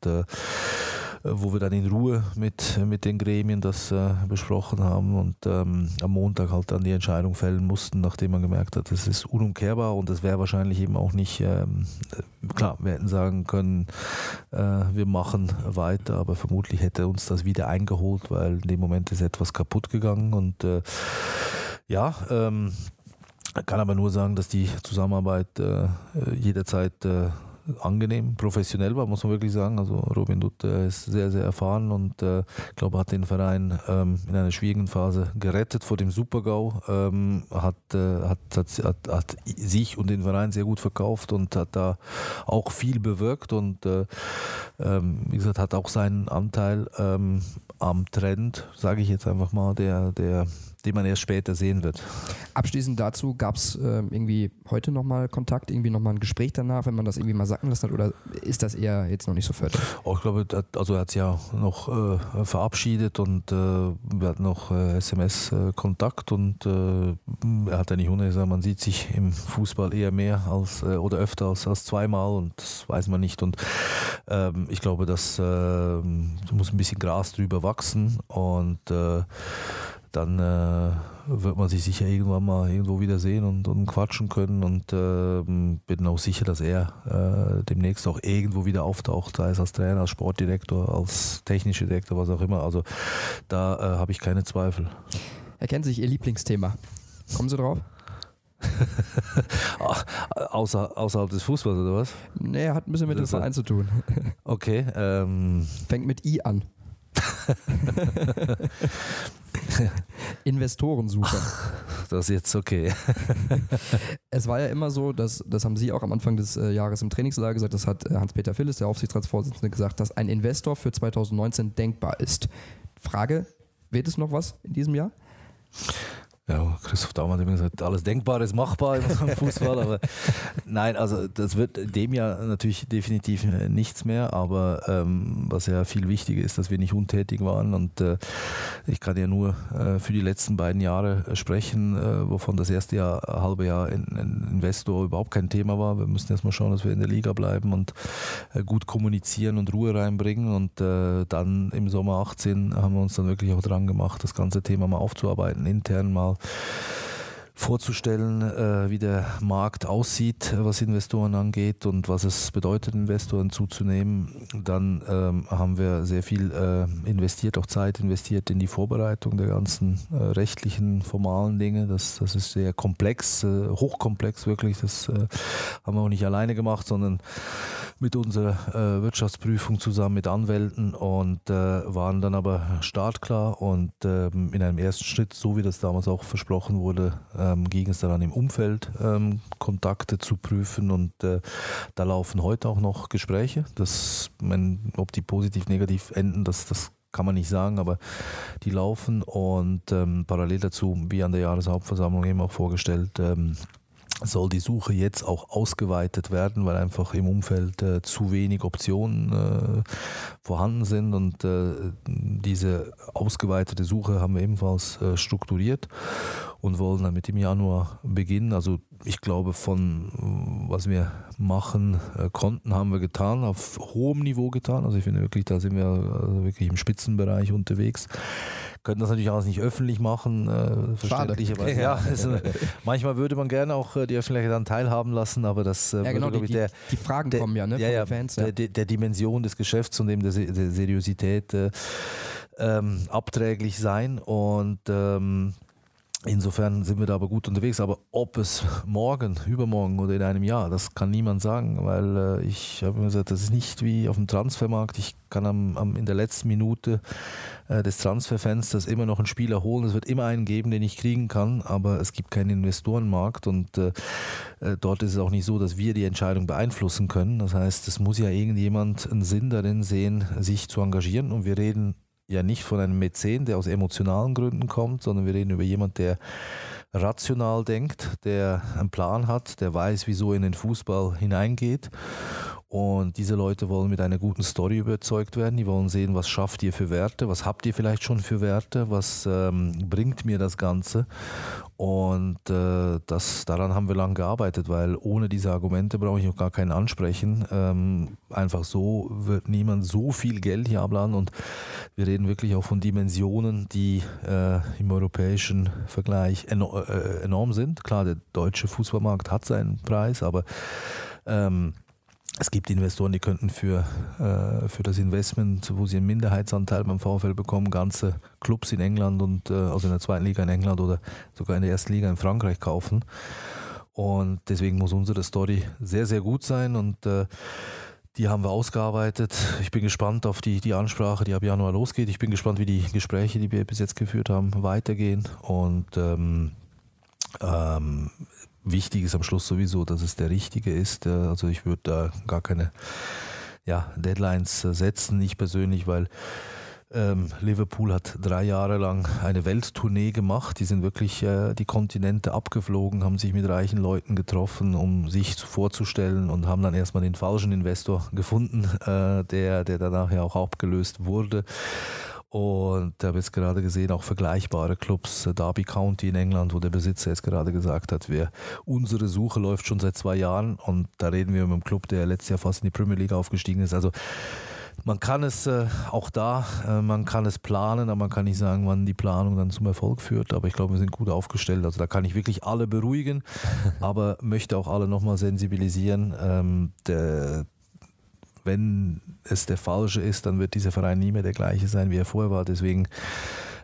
wo wir dann in Ruhe mit, mit den Gremien das äh, besprochen haben und ähm, am Montag halt dann die Entscheidung fällen mussten, nachdem man gemerkt hat, das ist unumkehrbar und das wäre wahrscheinlich eben auch nicht, ähm, klar, wir hätten sagen können, äh, wir machen weiter, aber vermutlich hätte uns das wieder eingeholt, weil in dem Moment ist etwas kaputt gegangen und äh, ja, ähm, kann aber nur sagen, dass die Zusammenarbeit äh, jederzeit äh, angenehm, professionell war, muss man wirklich sagen. Also Robin Dutt ist sehr, sehr erfahren und äh, ich glaube, hat den Verein ähm, in einer schwierigen Phase gerettet vor dem Supergau, ähm, hat, äh, hat, hat, hat, sich und den Verein sehr gut verkauft und hat da auch viel bewirkt und äh, ähm, wie gesagt, hat auch seinen Anteil ähm, am Trend, sage ich jetzt einfach mal, der, der den man erst später sehen wird. Abschließend dazu, gab es äh, irgendwie heute nochmal Kontakt, irgendwie nochmal ein Gespräch danach, wenn man das irgendwie mal sacken lassen hat oder ist das eher jetzt noch nicht so fertig? Oh, ich glaube, also er hat es ja noch äh, verabschiedet und äh, wir hatten noch äh, SMS-Kontakt und äh, er hat ja nicht gesagt, man sieht sich im Fußball eher mehr als äh, oder öfter als, als zweimal und das weiß man nicht und ähm, ich glaube, das muss ein bisschen Gras drüber wachsen und dann äh, wird man sich sicher irgendwann mal irgendwo wieder sehen und, und quatschen können und äh, bin auch sicher, dass er äh, demnächst auch irgendwo wieder auftaucht, sei es als Trainer, als Sportdirektor, als technischer Direktor, was auch immer. Also da äh, habe ich keine Zweifel. Erkennen Sie sich Ihr Lieblingsthema? Kommen Sie drauf? Außer, außerhalb des Fußballs oder was? Nee, hat ein bisschen mit dem Verein zu tun. Okay. Ähm. Fängt mit I an. Investorensuche. Das ist jetzt okay. es war ja immer so, dass, das haben Sie auch am Anfang des äh, Jahres im Trainingslager gesagt, das hat äh, Hans-Peter Phillis, der Aufsichtsratsvorsitzende, gesagt, dass ein Investor für 2019 denkbar ist. Frage, wird es noch was in diesem Jahr? Ja, Christoph Daum hat immer gesagt, alles Denkbare ist machbar im Fußball, aber nein, also das wird dem Jahr natürlich definitiv nichts mehr, aber ähm, was ja viel wichtiger ist, dass wir nicht untätig waren und äh, ich kann ja nur äh, für die letzten beiden Jahre sprechen, äh, wovon das erste Jahr, halbe Jahr in, in Investor überhaupt kein Thema war. Wir müssen erstmal schauen, dass wir in der Liga bleiben und äh, gut kommunizieren und Ruhe reinbringen und äh, dann im Sommer 18 haben wir uns dann wirklich auch dran gemacht, das ganze Thema mal aufzuarbeiten, intern mal え? Vorzustellen, äh, wie der Markt aussieht, was Investoren angeht und was es bedeutet, Investoren zuzunehmen. Dann ähm, haben wir sehr viel äh, investiert, auch Zeit investiert in die Vorbereitung der ganzen äh, rechtlichen, formalen Dinge. Das, das ist sehr komplex, äh, hochkomplex wirklich. Das äh, haben wir auch nicht alleine gemacht, sondern mit unserer äh, Wirtschaftsprüfung zusammen mit Anwälten und waren dann aber startklar und ähm, in einem ersten Schritt, so wie das damals auch versprochen wurde, ähm, ging es daran im Umfeld ähm, Kontakte zu prüfen und äh, da laufen heute auch noch Gespräche. Das, wenn, ob die positiv, negativ enden, das, das kann man nicht sagen, aber die laufen und ähm, parallel dazu, wie an der Jahreshauptversammlung eben auch vorgestellt, ähm, soll die Suche jetzt auch ausgeweitet werden, weil einfach im Umfeld äh, zu wenig Optionen äh, vorhanden sind und äh, diese ausgeweitete Suche haben wir ebenfalls äh, strukturiert und wollen damit im Januar beginnen. Also ich glaube, von was wir machen äh, konnten, haben wir getan, auf hohem Niveau getan. Also ich finde wirklich, da sind wir wirklich im Spitzenbereich unterwegs können das natürlich alles nicht öffentlich machen, äh, verständlicherweise. Ja, also, manchmal würde man gerne auch äh, die Öffentlichkeit dann teilhaben lassen, aber das äh, ja, genau, würde, die, der, die Fragen der, kommen ja, ne, ja, ja, Fans. Ja. Der, der, Dimension des Geschäfts und eben der, der Seriosität äh, ähm, abträglich sein und ähm, Insofern sind wir da aber gut unterwegs. Aber ob es morgen, übermorgen oder in einem Jahr, das kann niemand sagen, weil äh, ich habe mir gesagt, das ist nicht wie auf dem Transfermarkt. Ich kann am, am, in der letzten Minute äh, des Transferfensters immer noch einen Spieler holen. Es wird immer einen geben, den ich kriegen kann, aber es gibt keinen Investorenmarkt und äh, äh, dort ist es auch nicht so, dass wir die Entscheidung beeinflussen können. Das heißt, es muss ja irgendjemand einen Sinn darin sehen, sich zu engagieren und wir reden ja nicht von einem Mäzen, der aus emotionalen Gründen kommt, sondern wir reden über jemanden, der rational denkt, der einen Plan hat, der weiß, wieso er in den Fußball hineingeht. Und diese Leute wollen mit einer guten Story überzeugt werden. Die wollen sehen, was schafft ihr für Werte, was habt ihr vielleicht schon für Werte, was ähm, bringt mir das Ganze. Und äh, das, daran haben wir lange gearbeitet, weil ohne diese Argumente brauche ich auch gar keinen ansprechen. Ähm, einfach so wird niemand so viel Geld hier abladen und wir reden wirklich auch von Dimensionen, die äh, im europäischen Vergleich enorm, äh, enorm sind. Klar, der deutsche Fußballmarkt hat seinen Preis, aber ähm, es gibt Investoren, die könnten für, äh, für das Investment, wo sie einen Minderheitsanteil beim VfL bekommen, ganze Clubs in England und äh, also in der zweiten Liga in England oder sogar in der ersten Liga in Frankreich kaufen. Und deswegen muss unsere Story sehr, sehr gut sein und äh, die haben wir ausgearbeitet. Ich bin gespannt auf die, die Ansprache, die ab Januar losgeht. Ich bin gespannt, wie die Gespräche, die wir bis jetzt geführt haben, weitergehen. Und ähm, ähm, wichtig ist am Schluss sowieso, dass es der richtige ist. Also ich würde da gar keine ja, Deadlines setzen, ich persönlich, weil ähm, Liverpool hat drei Jahre lang eine Welttournee gemacht. Die sind wirklich äh, die Kontinente abgeflogen, haben sich mit reichen Leuten getroffen, um sich vorzustellen und haben dann erstmal den falschen Investor gefunden, äh, der, der danach ja auch abgelöst wurde. Und ich habe jetzt gerade gesehen, auch vergleichbare Clubs, äh, Derby County in England, wo der Besitzer jetzt gerade gesagt hat, wir, unsere Suche läuft schon seit zwei Jahren und da reden wir mit einem Club, der letztes Jahr fast in die Premier League aufgestiegen ist. Also man kann es äh, auch da, äh, man kann es planen, aber man kann nicht sagen, wann die Planung dann zum Erfolg führt. Aber ich glaube, wir sind gut aufgestellt. Also da kann ich wirklich alle beruhigen, aber möchte auch alle nochmal sensibilisieren. Ähm, der, wenn es der falsche ist, dann wird dieser Verein nie mehr der gleiche sein, wie er vorher war. Deswegen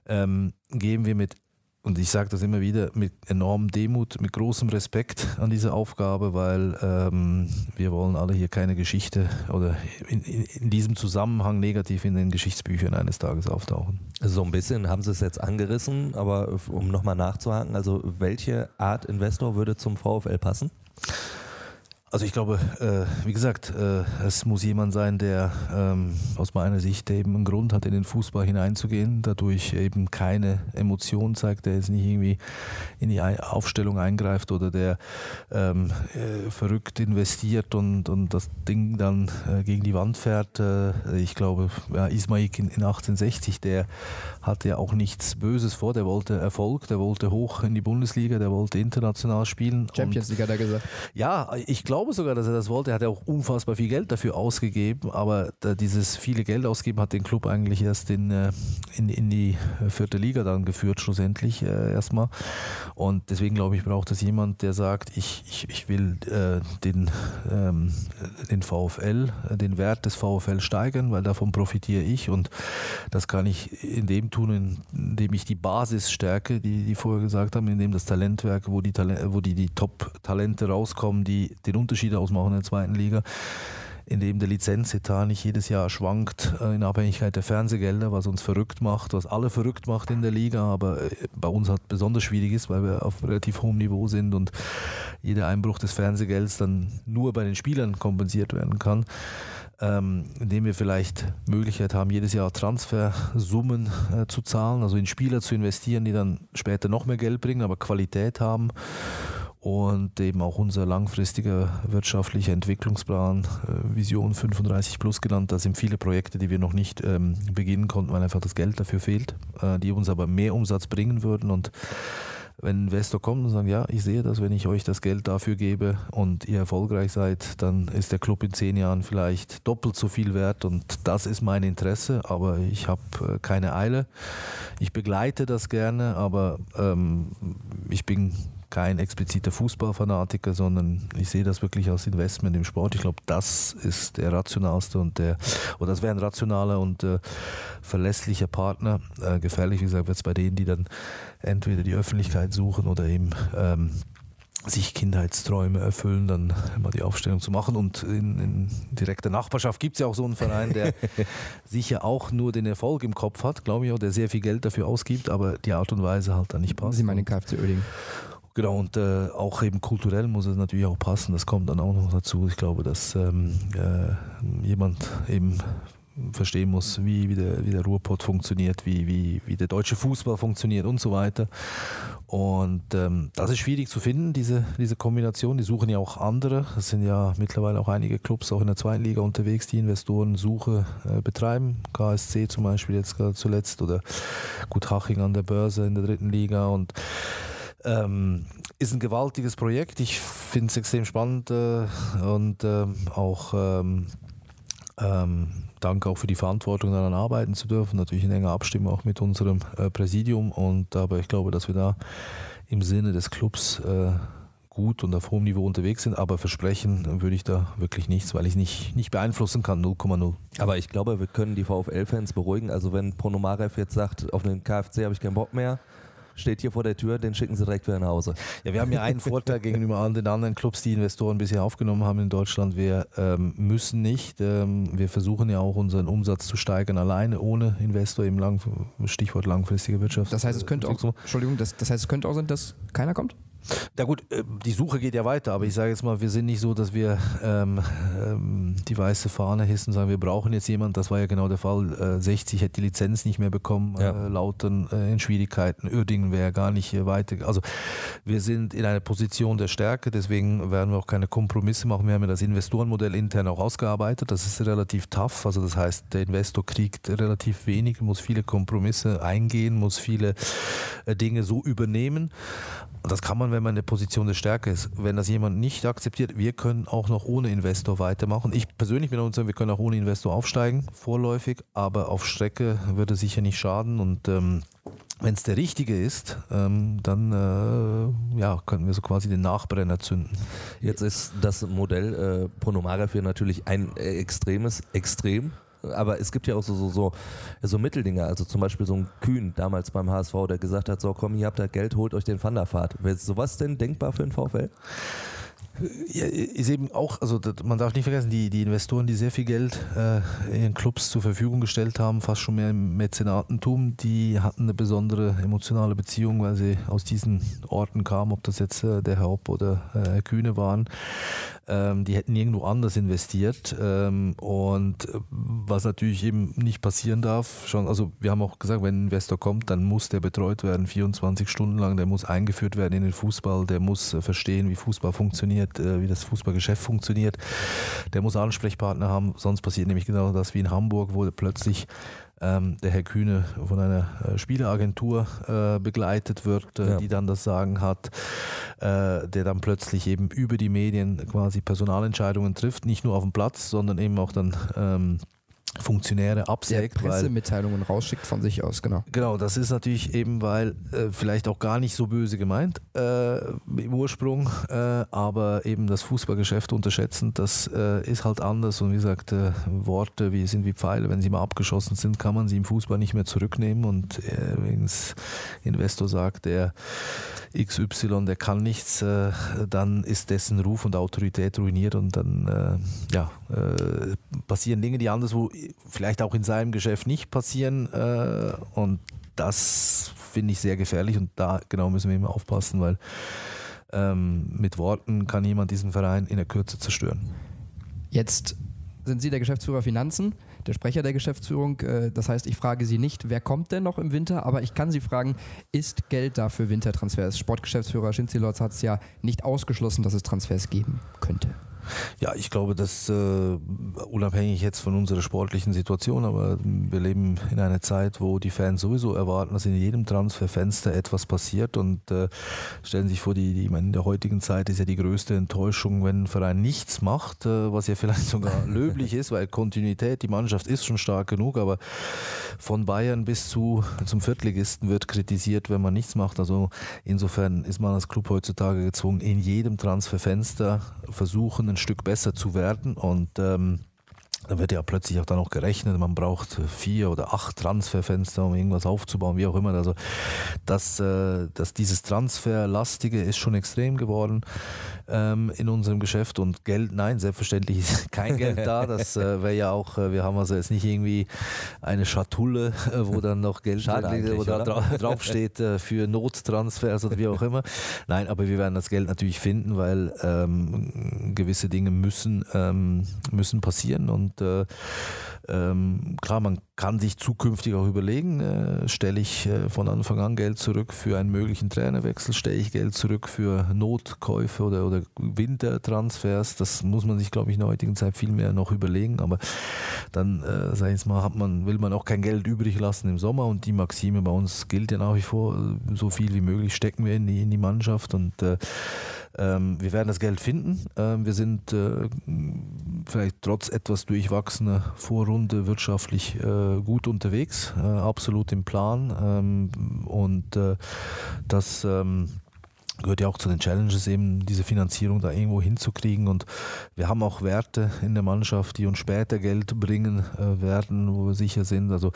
ähm, gehen wir mit, und ich sage das immer wieder, mit enormem Demut, mit großem Respekt an diese Aufgabe, weil ähm, wir wollen alle hier keine Geschichte oder in, in, in, diesem Zusammenhang negativ in den Geschichtsbüchern eines Tages auftauchen. So ein bisschen haben Sie es jetzt angerissen, aber um nochmal nachzuhaken, also welche Art Investor würde zum VfL passen? Also ich glaube, äh, wie gesagt, äh, es muss jemand sein, der ähm, aus meiner Sicht eben einen Grund hat, in den Fußball hineinzugehen, dadurch eben keine Emotion zeigt, der jetzt nicht irgendwie in die Aufstellung eingreift oder der ähm, äh, verrückt investiert und, und das Ding dann äh, gegen die Wand fährt. Äh, ich glaube, ja, Ismaik in, in 1860, der hatte ja auch nichts Böses vor, der wollte Erfolg, der wollte hoch in die Bundesliga, der wollte international spielen. Champions League hat er gesagt. Ja, ich glaube, glaube sogar, dass er das wollte. Er hat ja auch unfassbar viel Geld dafür ausgegeben, aber dieses viele Geld ausgeben hat den Club eigentlich erst in, äh, in, in die vierte Liga dann geführt, schlussendlich äh, erstmal. Und deswegen glaube ich, braucht es jemand, der sagt, ich, ich, ich will äh, den, ähm, den VfL, den Wert des VfL steigern, weil davon profitiere ich und das kann ich in dem tun, indem ich die Basis stärke, die die vorher gesagt haben, indem das Talentwerk, wo die, Talent, wo die, die Top-Talente rauskommen, die den Unterschied Unterschiede ausmachen in der zweiten Liga, indem der Lizenzetat nicht jedes Jahr schwankt äh, in Abhängigkeit der Fernsehgelder, was uns verrückt macht, was alle verrückt macht in der Liga, aber äh, bei uns halt besonders schwierig ist, weil wir auf relativ hohem Niveau sind und jeder Einbruch des Fernsehgelds dann nur bei den Spielern kompensiert werden kann. Ähm, indem wir vielleicht Möglichkeit haben, jedes Jahr Transfersummen äh, zu zahlen, also in Spieler zu investieren, die dann später noch mehr Geld bringen, aber Qualität haben und eben auch unser langfristiger wirtschaftlicher Entwicklungsplan, äh, Vision 35 Plus genannt. Da sind viele Projekte, die wir noch nicht ähm, beginnen konnten, weil einfach das Geld dafür fehlt, äh, die uns aber mehr Umsatz bringen würden. Und wenn Investor kommt und sagt, ja, ich sehe das, wenn ich euch das Geld dafür gebe und ihr erfolgreich seid, dann ist der Club in zehn Jahren vielleicht doppelt so viel wert und das ist mein Interesse, aber ich habe äh, keine Eile. Ich begleite das gerne, aber ähm, ich bin kein expliziter Fußballfanatiker, sondern ich sehe das wirklich als Investment im Sport. Ich glaube, das ist der rationalste und der, oder das wäre ein rationaler und äh, verlässlicher Partner. Äh, gefährlich, wie gesagt, wird es bei denen, die dann entweder die Öffentlichkeit suchen oder eben ähm, sich Kindheitsträume erfüllen, dann mal die Aufstellung zu machen. Und in, in direkter Nachbarschaft gibt es ja auch so einen Verein, der sicher auch nur den Erfolg im Kopf hat, glaube ich, auch, der sehr viel Geld dafür ausgibt, aber die Art und Weise halt dann nicht passt. Sie meinen KFC Oerding. Genau, und äh, auch eben kulturell muss es natürlich auch passen. Das kommt dann auch noch dazu. Ich glaube, dass ähm, äh, jemand eben verstehen muss, wie, wie, der, wie der Ruhrpott funktioniert, wie, wie, wie der deutsche Fußball funktioniert und so weiter. Und ähm, das ist schwierig zu finden, diese, diese Kombination. Die suchen ja auch andere. Es sind ja mittlerweile auch einige Clubs auch in der zweiten Liga unterwegs, die Investorensuche äh, betreiben. KSC zum Beispiel jetzt gerade zuletzt oder Gut Haching an der Börse in der dritten Liga und ähm, ist ein gewaltiges Projekt. Ich finde es extrem spannend äh, und ähm, auch ähm, ähm, danke auch für die Verantwortung, daran arbeiten zu dürfen. Natürlich in enger Abstimmung auch mit unserem äh, Präsidium. Und aber ich glaube, dass wir da im Sinne des Clubs äh, gut und auf hohem Niveau unterwegs sind, aber versprechen würde ich da wirklich nichts, weil ich nicht, nicht beeinflussen kann, 0,0. Aber ich glaube, wir können die VfL-Fans beruhigen. Also wenn Ponomarev jetzt sagt, auf den KFC habe ich keinen Bock mehr, steht hier vor der Tür, den schicken sie direkt wieder nach Hause. Ja, wir haben ja einen Vorteil gegenüber all den anderen Clubs, die Investoren bisher aufgenommen haben in Deutschland. Wir ähm, müssen nicht. Ähm, wir versuchen ja auch unseren Umsatz zu steigern, alleine ohne Investor, im lang, Stichwort langfristige Wirtschaft. Das heißt, es könnte auch, Entschuldigung, das, das heißt, es könnte auch sein, dass keiner kommt? Na gut, äh, die Suche geht ja weiter, aber ich sage jetzt mal, wir sind nicht so, dass wir ähm, ähm, die weiße Fahne hissen und sagen, wir brauchen jetzt jemanden. Das war ja genau der Fall. Äh, 60 hätte die Lizenz nicht mehr bekommen, ja. äh, Lautern äh, in Schwierigkeiten. Uerdingen wäre gar nicht äh, weiter. Also wir sind in einer Position der Stärke, deswegen werden wir auch keine Kompromisse machen. Wir haben ja das Investorenmodell intern auch ausgearbeitet. Das ist relativ tough. Also das heißt, der Investor kriegt relativ wenig, muss viele Kompromisse eingehen, muss viele äh, Dinge so übernehmen. Das kann man, wenn man in der Position der Stärke ist. Wenn das jemand nicht akzeptiert, wir können auch noch ohne Investor weitermachen. Ich persönlich bin uns wir können auch ohne Investor aufsteigen, vorläufig, aber auf Strecke würde sicher nicht schaden. Und ähm, wenn es der richtige ist, ähm, dann äh, ja, könnten wir so quasi den Nachbrenner zünden. Jetzt ist das Modell äh, Pronomarev natürlich ein äh, extremes Extrem aber es gibt ja auch so, so, so, so Mitteldinger, also zum Beispiel so ein Kühn damals beim HSV, der gesagt hat, so komm, ihr habt da Geld, holt euch den Wanderfahrt. Wäre sowas denn denkbar für den VfL? Ja, ist eben auch, also man darf nicht vergessen, die, die Investoren, die sehr viel Geld äh, in den Clubs zur Verfügung gestellt haben, fast schon mehr im Mäzenatentum, die hatten eine besondere emotionale Beziehung, weil sie aus diesen Orten kamen, ob das jetzt äh, der Herr Hopp oder äh, Kühne waren. Ähm, die hätten irgendwo anders investiert. Ähm, und was natürlich eben nicht passieren darf, schon, also wir haben auch gesagt, wenn ein Investor kommt, dann muss der betreut werden, 24 Stunden lang, der muss eingeführt werden in den Fußball, der muss äh, verstehen, wie Fußball funktioniert, äh, wie das Fußballgeschäft funktioniert, der muss Ansprechpartner haben, sonst passiert nämlich genau das wie in Hamburg, wo plötzlich ähm, der Herr Kühne von einer äh, Spieleragentur äh, begleitet wird, äh, ja. die dann das Sagen hat, äh, der dann plötzlich eben über die Medien quasi Personalentscheidungen trifft, nicht nur auf dem Platz, sondern eben auch dann ähm, Funktionäre absägt. Der Pressemitteilungen rausschickt von sich aus, genau. Genau, das ist natürlich eben, weil äh, vielleicht auch gar nicht so böse gemeint äh, im Ursprung, äh, aber eben das Fußballgeschäft unterschätzend, das äh, ist halt anders und wie gesagt, äh, Worte wie sind wie Pfeile, wenn sie mal abgeschossen sind, kann man sie im Fußball nicht mehr zurücknehmen und äh, wenn Investor sagt, der XY, der kann nichts, äh, dann ist dessen Ruf und Autorität ruiniert und dann ja, passieren Dinge, die anderswo vielleicht auch in seinem Geschäft nicht passieren. Äh, und das finde ich sehr gefährlich und da genau müssen wir immer aufpassen, weil ähm, mit Worten kann jemand diesen Verein in der Kürze zerstören. Jetzt sind Sie der Geschäftsführer Finanzen, der Sprecher der Geschäftsführung. Äh, das heißt, ich frage Sie nicht, wer kommt denn noch im Winter, aber ich kann Sie fragen, ist Geld da für Wintertransfers? Sportgeschäftsführer Schinzilotz hat es ja nicht ausgeschlossen, dass es Transfers geben könnte. Ja, ich glaube, dass äh, unabhängig jetzt von unserer sportlichen Situation, aber wir leben in einer Zeit, wo die Fans sowieso erwarten, dass in jedem Transferfenster etwas passiert und äh, stellen sich vor, die, die, meine, in der heutigen Zeit ist ja die größte Enttäuschung, wenn ein Verein nichts macht, äh, was ja vielleicht sogar löblich ist, weil Kontinuität, die Mannschaft ist schon stark genug, aber von Bayern bis zu zum Viertligisten wird kritisiert, wenn man nichts macht. Also insofern ist man als Club heutzutage gezwungen, in jedem Transferfenster versuchen, ein Stück besser zu werden. Und ähm, da wird ja plötzlich auch dann noch gerechnet, man braucht vier oder acht Transferfenster, um irgendwas aufzubauen, wie auch immer. Also das, äh, dass dieses Transferlastige ist schon extrem geworden ähm, in unserem Geschäft und Geld, nein, selbstverständlich ist kein Geld da. Das äh, wäre ja auch, äh, wir haben also jetzt nicht irgendwie eine Schatulle, äh, wo dann noch Geld liegt, wo da dra draufsteht äh, für Nottransfers oder wie auch immer. Nein, aber wir werden das Geld natürlich finden, weil ähm, gewisse Dinge müssen, ähm, müssen passieren und äh, ähm, klar, man kann sich zukünftig auch überlegen, äh, stelle ich äh, von Anfang an Geld zurück für einen möglichen Trainerwechsel, stelle ich Geld zurück für Notkäufe oder, oder Wintertransfers. Das muss man sich, glaube ich, in der heutigen Zeit viel mehr noch überlegen. Aber dann, äh, sag ich jetzt mal, hat man, will man auch kein Geld übrig lassen im Sommer und die Maxime bei uns gilt ja nach wie vor, äh, so viel wie möglich stecken wir in die, in die Mannschaft und äh, ähm, wir werden das Geld finden. Ähm, wir sind äh, vielleicht trotz etwas durchwachsener Vorrunde wirtschaftlich äh, gut unterwegs, äh, absolut im Plan. Ähm, und äh, das ähm, gehört ja auch zu den Challenges, eben diese Finanzierung da irgendwo hinzukriegen. Und wir haben auch Werte in der Mannschaft, die uns später Geld bringen äh, werden, wo wir sicher sind. Also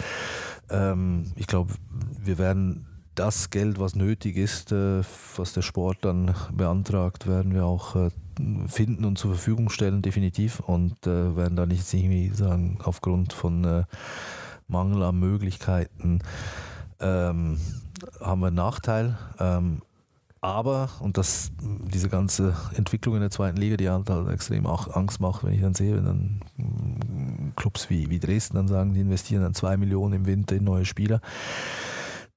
ähm, ich glaube, wir werden das Geld, was nötig ist, äh, was der Sport dann beantragt, werden wir auch äh, finden und zur Verfügung stellen, definitiv. Und äh, werden da nicht irgendwie sagen, aufgrund von Mangel an Möglichkeiten ähm, haben wir einen Nachteil. Ähm, aber, und das, diese ganze Entwicklung in der zweiten Liga, die halt, halt extrem Angst macht, wenn ich dann sehe, wenn dann mm, Clubs wie, wie Dresden dann sagen, die investieren dann zwei Millionen im Winter in neue Spieler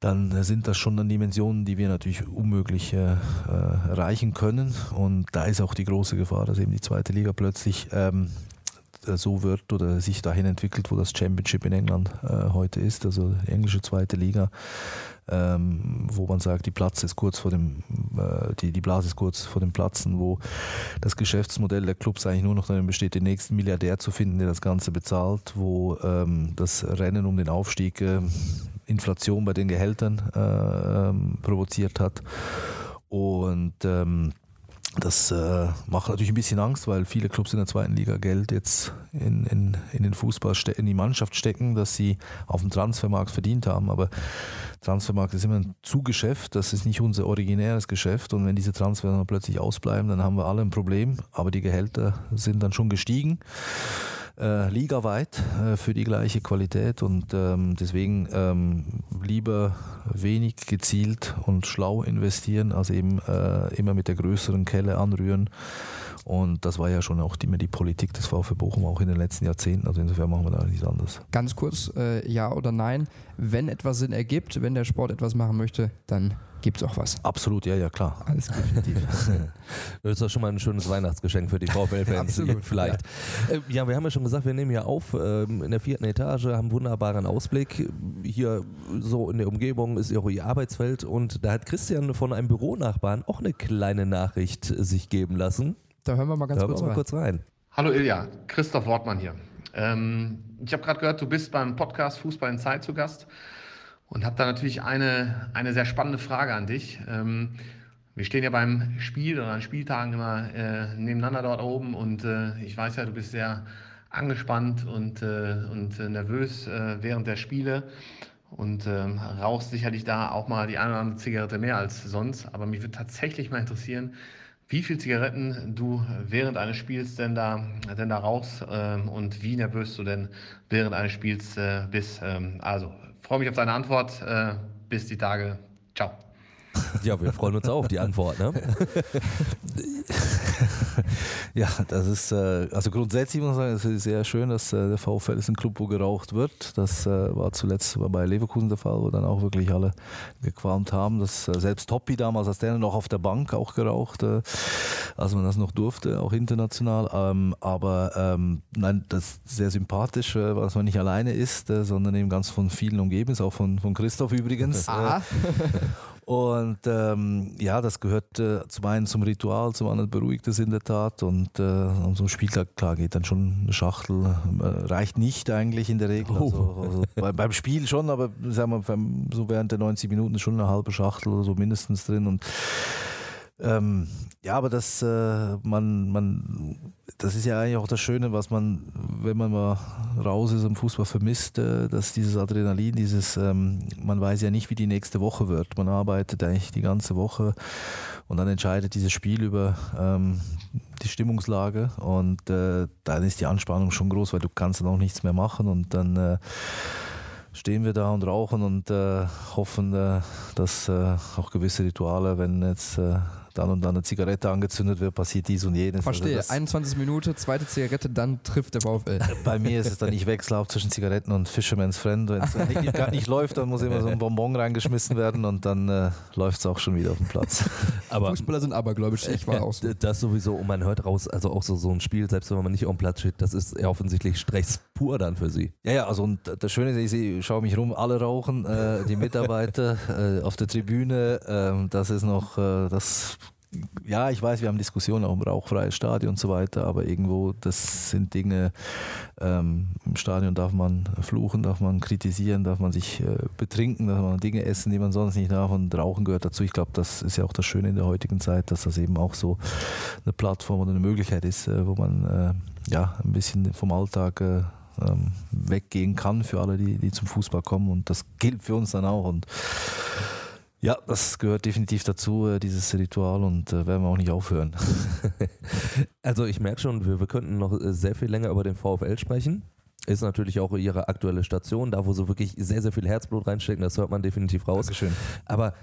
dann sind das schon dann Dimensionen, die wir natürlich unmöglich äh, äh, erreichen können. Und da ist auch die große Gefahr, dass eben die zweite Liga plötzlich ähm, so wird oder sich dahin entwickelt, wo das Championship in England äh, heute ist, also die englische zweite Liga, ähm, wo man sagt, die Platz ist kurz vor dem, äh, die, die Blase ist kurz vor dem Platzen, wo das Geschäftsmodell der Clubs eigentlich nur noch darin besteht, den nächsten Milliardär zu finden, der das Ganze bezahlt, wo ähm, das Rennen um den Aufstieg äh, Inflation bei den Gehältern äh, ähm, provoziert hat. Und ähm, das äh, macht natürlich ein bisschen Angst, weil viele Clubs in der zweiten Liga Geld jetzt in, in, in den Fußball, in die Mannschaft stecken, dass sie auf dem Transfermarkt verdient haben. Aber Transfermarkt ist immer ein Zugeschäft, das ist nicht unser originäres Geschäft. Und wenn diese Transfers dann plötzlich ausbleiben, dann haben wir alle ein Problem. Aber die Gehälter sind dann schon gestiegen äh, ligaweit äh, für die gleiche Qualität und ähm, deswegen ähm, lieber wenig gezielt und schlau investieren, als eben äh, immer mit der größeren Kelle anrühren. Und das war ja schon auch immer die Politik des VfB Bochum auch in den letzten Jahrzehnten. Also insofern machen wir da nichts anderes. Ganz kurz, äh, ja oder nein. Wenn etwas Sinn ergibt, wenn der Sport etwas machen möchte, dann gibt es auch was. Absolut, ja, ja, klar. Alles gut. das ist doch schon mal ein schönes Weihnachtsgeschenk für die VfL-Fans. Absolut. Vielleicht. Ja. Äh, ja. wir haben ja schon gesagt, wir nehmen ja auf ähm, in der vierten Etage, haben einen wunderbaren Ausblick. Hier so in der Umgebung ist auch ihr Arbeitsfeld und da hat Christian von einem Büronachbarn auch eine kleine Nachricht sich geben lassen. Da hören wir mal ganz kurz, wir mal rein. kurz rein. Hallo Ilja, Christoph Wortmann hier. Ähm, ich habe gerade gehört, du bist beim Podcast Fußball in Zeit zu Gast und habe da natürlich eine, eine sehr spannende Frage an dich. Ähm, wir stehen ja beim Spiel oder an Spieltagen immer äh, nebeneinander dort oben und äh, ich weiß ja, du bist sehr angespannt und, äh, und äh, nervös äh, während der Spiele und ähm, rauchst sicherlich da auch mal die eine oder andere Zigarette mehr als sonst. Aber mich würde tatsächlich mal interessieren, wie viele Zigaretten du während eines Spiels denn da, denn da rauchst ähm, und wie nervös du denn während eines Spiels äh, bist. Ähm, also freue mich auf deine Antwort. Äh, bis die Tage. Ciao. Ja, wir freuen uns auch auf die Antwort. Ne? ja, das ist, äh, also grundsätzlich muss man sagen, es ist sehr schön, dass äh, der VfL ist ein Club, wo geraucht wird. Das äh, war zuletzt bei Leverkusen der Fall, wo dann auch wirklich alle gequalmt haben. Das, selbst Toppi damals als der noch auf der Bank auch geraucht, als man das noch durfte, auch international. Ähm, aber ähm, nein, das ist sehr sympathisch, dass man nicht alleine ist, sondern eben ganz von vielen umgeben ist, auch von, von Christoph übrigens. Ah. Und ähm, ja, das gehört äh, zum einen zum Ritual, zum anderen beruhigt es in der Tat. Und äh, an so einem Spieltag, klar, geht dann schon eine Schachtel, äh, reicht nicht eigentlich in der Regel. Oh. Also, also bei, beim Spiel schon, aber sagen wir, so während der 90 Minuten schon eine halbe Schachtel oder so mindestens drin. Und ähm, ja, aber das, äh, man, man, das ist ja eigentlich auch das Schöne, was man, wenn man mal raus ist im Fußball vermisst, äh, dass dieses Adrenalin, dieses, ähm, man weiß ja nicht, wie die nächste Woche wird. Man arbeitet eigentlich die ganze Woche und dann entscheidet dieses Spiel über ähm, die Stimmungslage und äh, dann ist die Anspannung schon groß, weil du kannst dann auch nichts mehr machen und dann äh, stehen wir da und rauchen und äh, hoffen, äh, dass äh, auch gewisse Rituale, wenn jetzt äh, dann und dann eine Zigarette angezündet wird, passiert dies und jenes. Verstehe, also 21 Minuten, zweite Zigarette, dann trifft der VfL. Bei mir ist es dann, ich wechsle auch zwischen Zigaretten und Fisherman's Friend. Wenn es nicht, nicht, läuft, dann muss immer so ein Bonbon reingeschmissen werden und dann äh, läuft es auch schon wieder auf dem Platz. Aber Fußballer sind abergläubisch, ich war auch so. Das sowieso, und man hört raus, also auch so, so ein Spiel, selbst wenn man nicht auf dem Platz steht, das ist ja offensichtlich Stress pur dann für sie. Ja, ja, also und das Schöne ist, ich schaue mich rum, alle rauchen, äh, die Mitarbeiter äh, auf der Tribüne, ähm, das ist noch, äh, das ja, ich weiß, wir haben Diskussionen auch um rauchfreies Stadion und so weiter, aber irgendwo, das sind Dinge, ähm, im Stadion darf man fluchen, darf man kritisieren, darf man sich äh, betrinken, darf man Dinge essen, die man sonst nicht darf und Rauchen gehört dazu. Ich glaube, das ist ja auch das Schöne in der heutigen Zeit, dass das eben auch so eine Plattform oder eine Möglichkeit ist, äh, wo man äh, ja ein bisschen vom Alltag äh, ähm, weggehen kann für alle, die, die zum Fußball kommen und das gilt für uns dann auch und ja, das gehört definitiv dazu, äh, dieses Ritual und äh, werden wir auch nicht aufhören. also ich merke schon, wir, wir könnten noch äh, sehr viel länger über den VfL sprechen. Ist natürlich auch ihre aktuelle Station, da wo sie wirklich sehr, sehr viel Herzblut reinstecken, das hört man definitiv raus. Dankeschön. Aber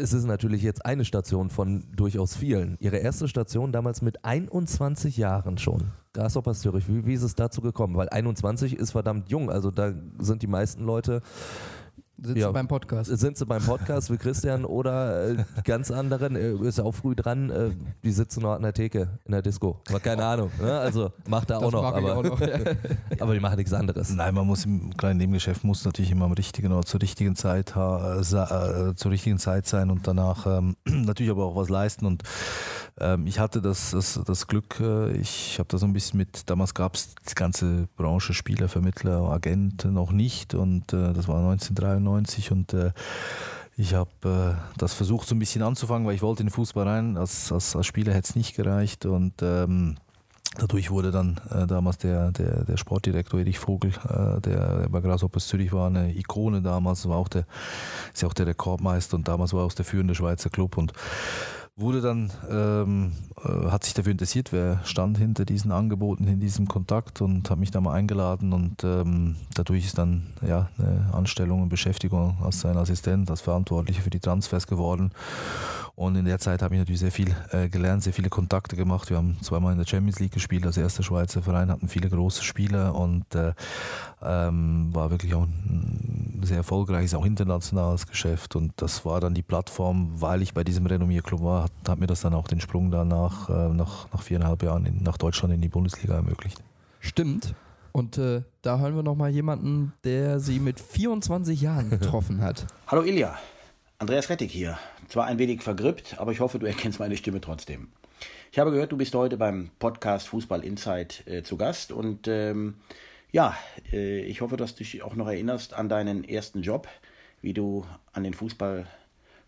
es ist natürlich jetzt eine Station von durchaus vielen. Ihre erste Station damals mit 21 Jahren schon. Grasshopper Zürich, wie, wie ist es dazu gekommen? Weil 21 ist verdammt jung, also da sind die meisten Leute sind ja. sie beim Podcast? Sind sie beim Podcast wie Christian oder äh, ganz anderen? Äh, ist ja auch früh dran. Äh, die sitzen noch an der Theke in der Disco. Aber keine Ahnung. Ne? Also macht er auch noch. Aber, auch noch. aber die machen nichts anderes. Nein, man muss im kleinen Nebengeschäft muss natürlich immer am richtigen Ort zur richtigen Zeit äh, zur richtigen Zeit sein und danach ähm, natürlich aber auch was leisten und ähm, ich hatte das, das, das Glück, äh, ich habe da so ein bisschen mit, damals gab es die ganze Branche, Spieler, Vermittler, Agent noch nicht und äh, das war 1993 und äh, ich habe äh, das versucht so ein bisschen anzufangen, weil ich wollte in den Fußball rein. Als, als, als Spieler hätte es nicht gereicht und ähm, Dadurch wurde dann äh, damals der, der, der Sportdirektor Erich Vogel, äh, der bei Grasshoppers Zürich war, eine Ikone damals, war auch der, ist ja auch der Rekordmeister und damals war er auch der führende Schweizer Club und wurde dann, ähm, äh, hat sich dafür interessiert, wer stand hinter diesen Angeboten, in diesem Kontakt und hat mich da mal eingeladen und ähm, dadurch ist dann ja, eine Anstellung und Beschäftigung als sein Assistent, als Verantwortlicher für die Transfers geworden. Und in der Zeit habe ich natürlich sehr viel äh, gelernt, sehr viele Kontakte gemacht. Wir haben zweimal in der Champions League gespielt als erster Schweizer Verein, hatten viele große Spieler und äh, ähm, war wirklich auch ein sehr erfolgreiches, auch internationales Geschäft. Und das war dann die Plattform, weil ich bei diesem Renommierclub war, hat, hat mir das dann auch den Sprung danach, äh, nach, nach viereinhalb Jahren in, nach Deutschland in die Bundesliga ermöglicht. Stimmt. Und äh, da hören wir nochmal jemanden, der sie mit 24 Jahren getroffen hat. Hallo Ilja, Andreas Rettig hier. Zwar ein wenig vergrippt, aber ich hoffe, du erkennst meine Stimme trotzdem. Ich habe gehört, du bist heute beim Podcast Fußball Insight äh, zu Gast und ähm, ja, äh, ich hoffe, dass du dich auch noch erinnerst an deinen ersten Job, wie du an den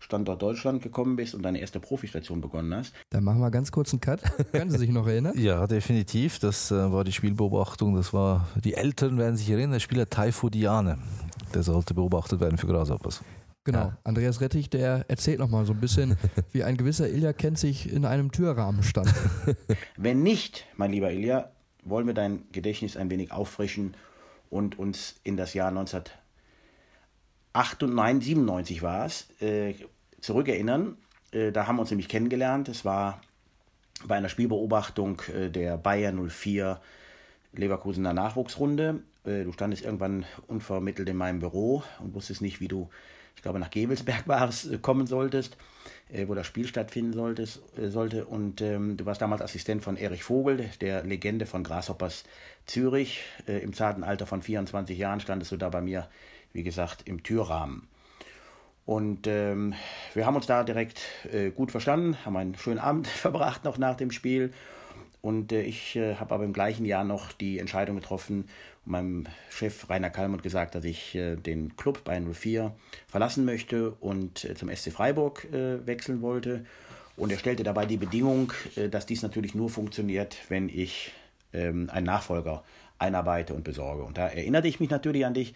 Fußballstandort Deutschland gekommen bist und deine erste Profistation begonnen hast. Dann machen wir ganz kurz einen Cut. Können Sie sich noch erinnern? ja, definitiv. Das äh, war die Spielbeobachtung. Das war, die Älteren werden sich erinnern, der Spieler Taifu Diane. Der sollte beobachtet werden für Grasshoppers. Genau, ja. Andreas Rettich, der erzählt nochmal so ein bisschen, wie ein gewisser Ilja kennt sich in einem Türrahmen stand. Wenn nicht, mein lieber Ilja, wollen wir dein Gedächtnis ein wenig auffrischen und uns in das Jahr 1997 war es, äh, zurückerinnern. Äh, da haben wir uns nämlich kennengelernt. Es war bei einer Spielbeobachtung äh, der Bayer 04 Leverkusener Nachwuchsrunde. Äh, du standest irgendwann unvermittelt in meinem Büro und wusstest nicht, wie du, ich glaube, nach Gebelsberg war es, äh, kommen solltest, äh, wo das Spiel stattfinden solltest, sollte. Und ähm, du warst damals Assistent von Erich Vogel, der Legende von Grasshoppers Zürich. Im zarten Alter von 24 Jahren standest du da bei mir, wie gesagt, im Türrahmen. Und ähm, wir haben uns da direkt äh, gut verstanden, haben einen schönen Abend verbracht noch nach dem Spiel. Und äh, ich äh, habe aber im gleichen Jahr noch die Entscheidung getroffen und meinem Chef Rainer Kalmund gesagt, dass ich äh, den Club bei 04 verlassen möchte und äh, zum SC Freiburg äh, wechseln wollte. Und er stellte dabei die Bedingung, dass dies natürlich nur funktioniert, wenn ich ähm, einen Nachfolger einarbeite und besorge. Und da erinnerte ich mich natürlich an dich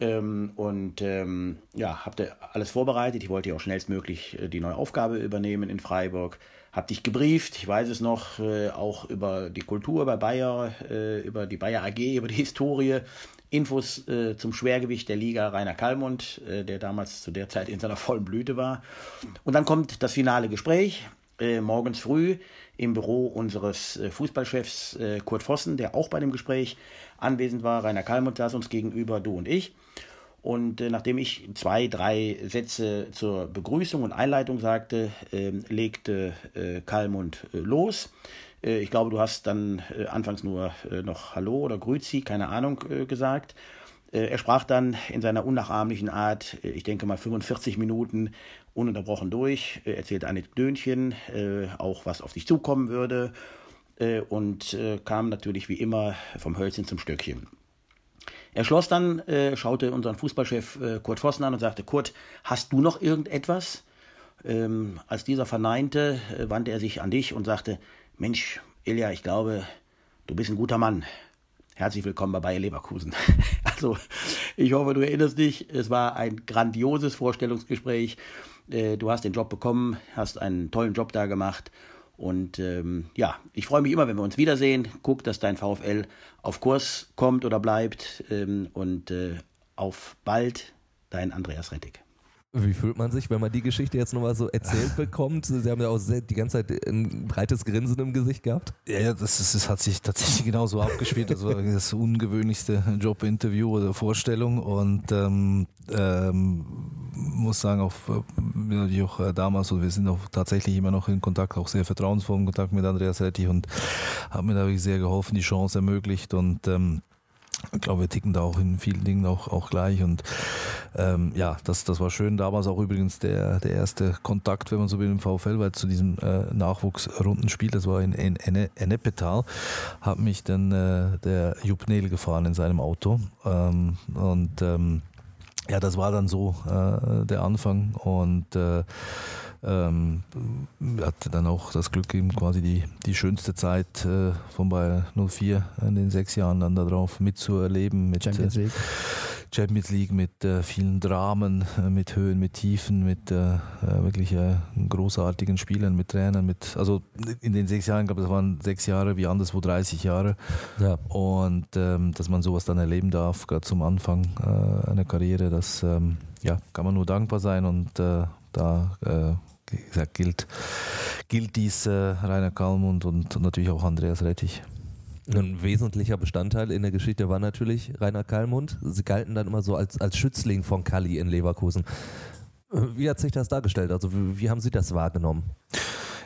ähm, und ähm, ja, habt alles vorbereitet. Ich wollte ja auch schnellstmöglich äh, die neue Aufgabe übernehmen in Freiburg. Hab dich gebrieft, ich weiß es noch, äh, auch über die Kultur bei Bayer, äh, über die Bayer AG, über die Historie. Infos äh, zum Schwergewicht der Liga Rainer Kallmund, äh, der damals zu der Zeit in seiner vollen Blüte war. Und dann kommt das finale Gespräch, äh, morgens früh im Büro unseres äh, Fußballchefs äh, Kurt Vossen, der auch bei dem Gespräch anwesend war. Rainer Kallmund saß uns gegenüber, du und ich. Und äh, nachdem ich zwei, drei Sätze zur Begrüßung und Einleitung sagte, äh, legte äh, Kalmund los. Ich glaube, du hast dann anfangs nur noch Hallo oder Grüzi, keine Ahnung, gesagt. Äh, er sprach dann in seiner unnachahmlichen Art, äh, ich denke mal 45 Minuten ununterbrochen durch, äh, erzählte Anekdönchen, auch was auf dich zukommen würde und kam natürlich wie immer vom Hölzchen zum Stöckchen. Er schloss dann, schaute unseren Fußballchef Kurt Vossen an und sagte, Kurt, hast du noch irgendetwas? Ähm, als dieser verneinte, wandte er sich an dich und sagte, Mensch, Ilja, ich glaube, du bist ein guter Mann. Herzlich willkommen bei Bayer Leverkusen. Also, ich hoffe, du erinnerst dich. Es war ein grandioses Vorstellungsgespräch. Äh, Du hast den Job bekommen, hast einen tollen Job da gemacht. Und ähm, ja, ich freue mich immer, wenn wir uns wiedersehen. Guck, dass dein VfL auf Kurs kommt oder bleibt. Ähm, und äh, auf bald, dein Andreas Rettig. Wie fühlt man sich, wenn man die Geschichte jetzt nochmal so erzählt bekommt? Sie haben ja auch sehr, die ganze Zeit ein breites Grinsen im Gesicht gehabt. Ja, das, ist, das hat sich tatsächlich genauso abgespielt. Das war das ungewöhnlichste Jobinterview oder Vorstellung und ähm, ähm, muss sagen, auch äh, auch äh, damals und wir sind auch tatsächlich immer noch in Kontakt, auch sehr vertrauensvollen Kontakt mit Andreas Rettich und hat mir da wirklich sehr geholfen, die Chance ermöglicht und ähm, ich glaube, wir ticken da auch in vielen Dingen auch, auch gleich. Und ähm, ja, das, das war schön. Damals auch übrigens der, der erste Kontakt, wenn man so will, im VfL, weil zu diesem äh, Nachwuchsrundenspiel, das war in, in, in Ennepetal, hat mich dann äh, der Jupp Nehl gefahren in seinem Auto. Ähm, und ähm, ja, das war dann so äh, der Anfang. Und äh, ähm, hatte dann auch das Glück, eben quasi die, die schönste Zeit äh, von Bayern 04 in den sechs Jahren dann darauf mitzuerleben. Mit, Champions League. Äh, Champions League mit äh, vielen Dramen, äh, mit Höhen, mit Tiefen, mit äh, äh, wirklich großartigen Spielern, mit Trainern, mit, also in den sechs Jahren, ich glaube, das waren sechs Jahre wie anderswo 30 Jahre. Ja. Und ähm, dass man sowas dann erleben darf, gerade zum Anfang einer Karriere, das ähm, ja, kann man nur dankbar sein und da wie gesagt, gilt, gilt dies äh, Rainer Kalmund und, natürlich auch Andreas Rettich. Ein wesentlicher Bestandteil in der Geschichte war natürlich Rainer Kallmund. Sie galten dann immer so als, als Schützling von Kalli in Leverkusen. Wie hat sich das dargestellt? Also wie, wie haben Sie das wahrgenommen?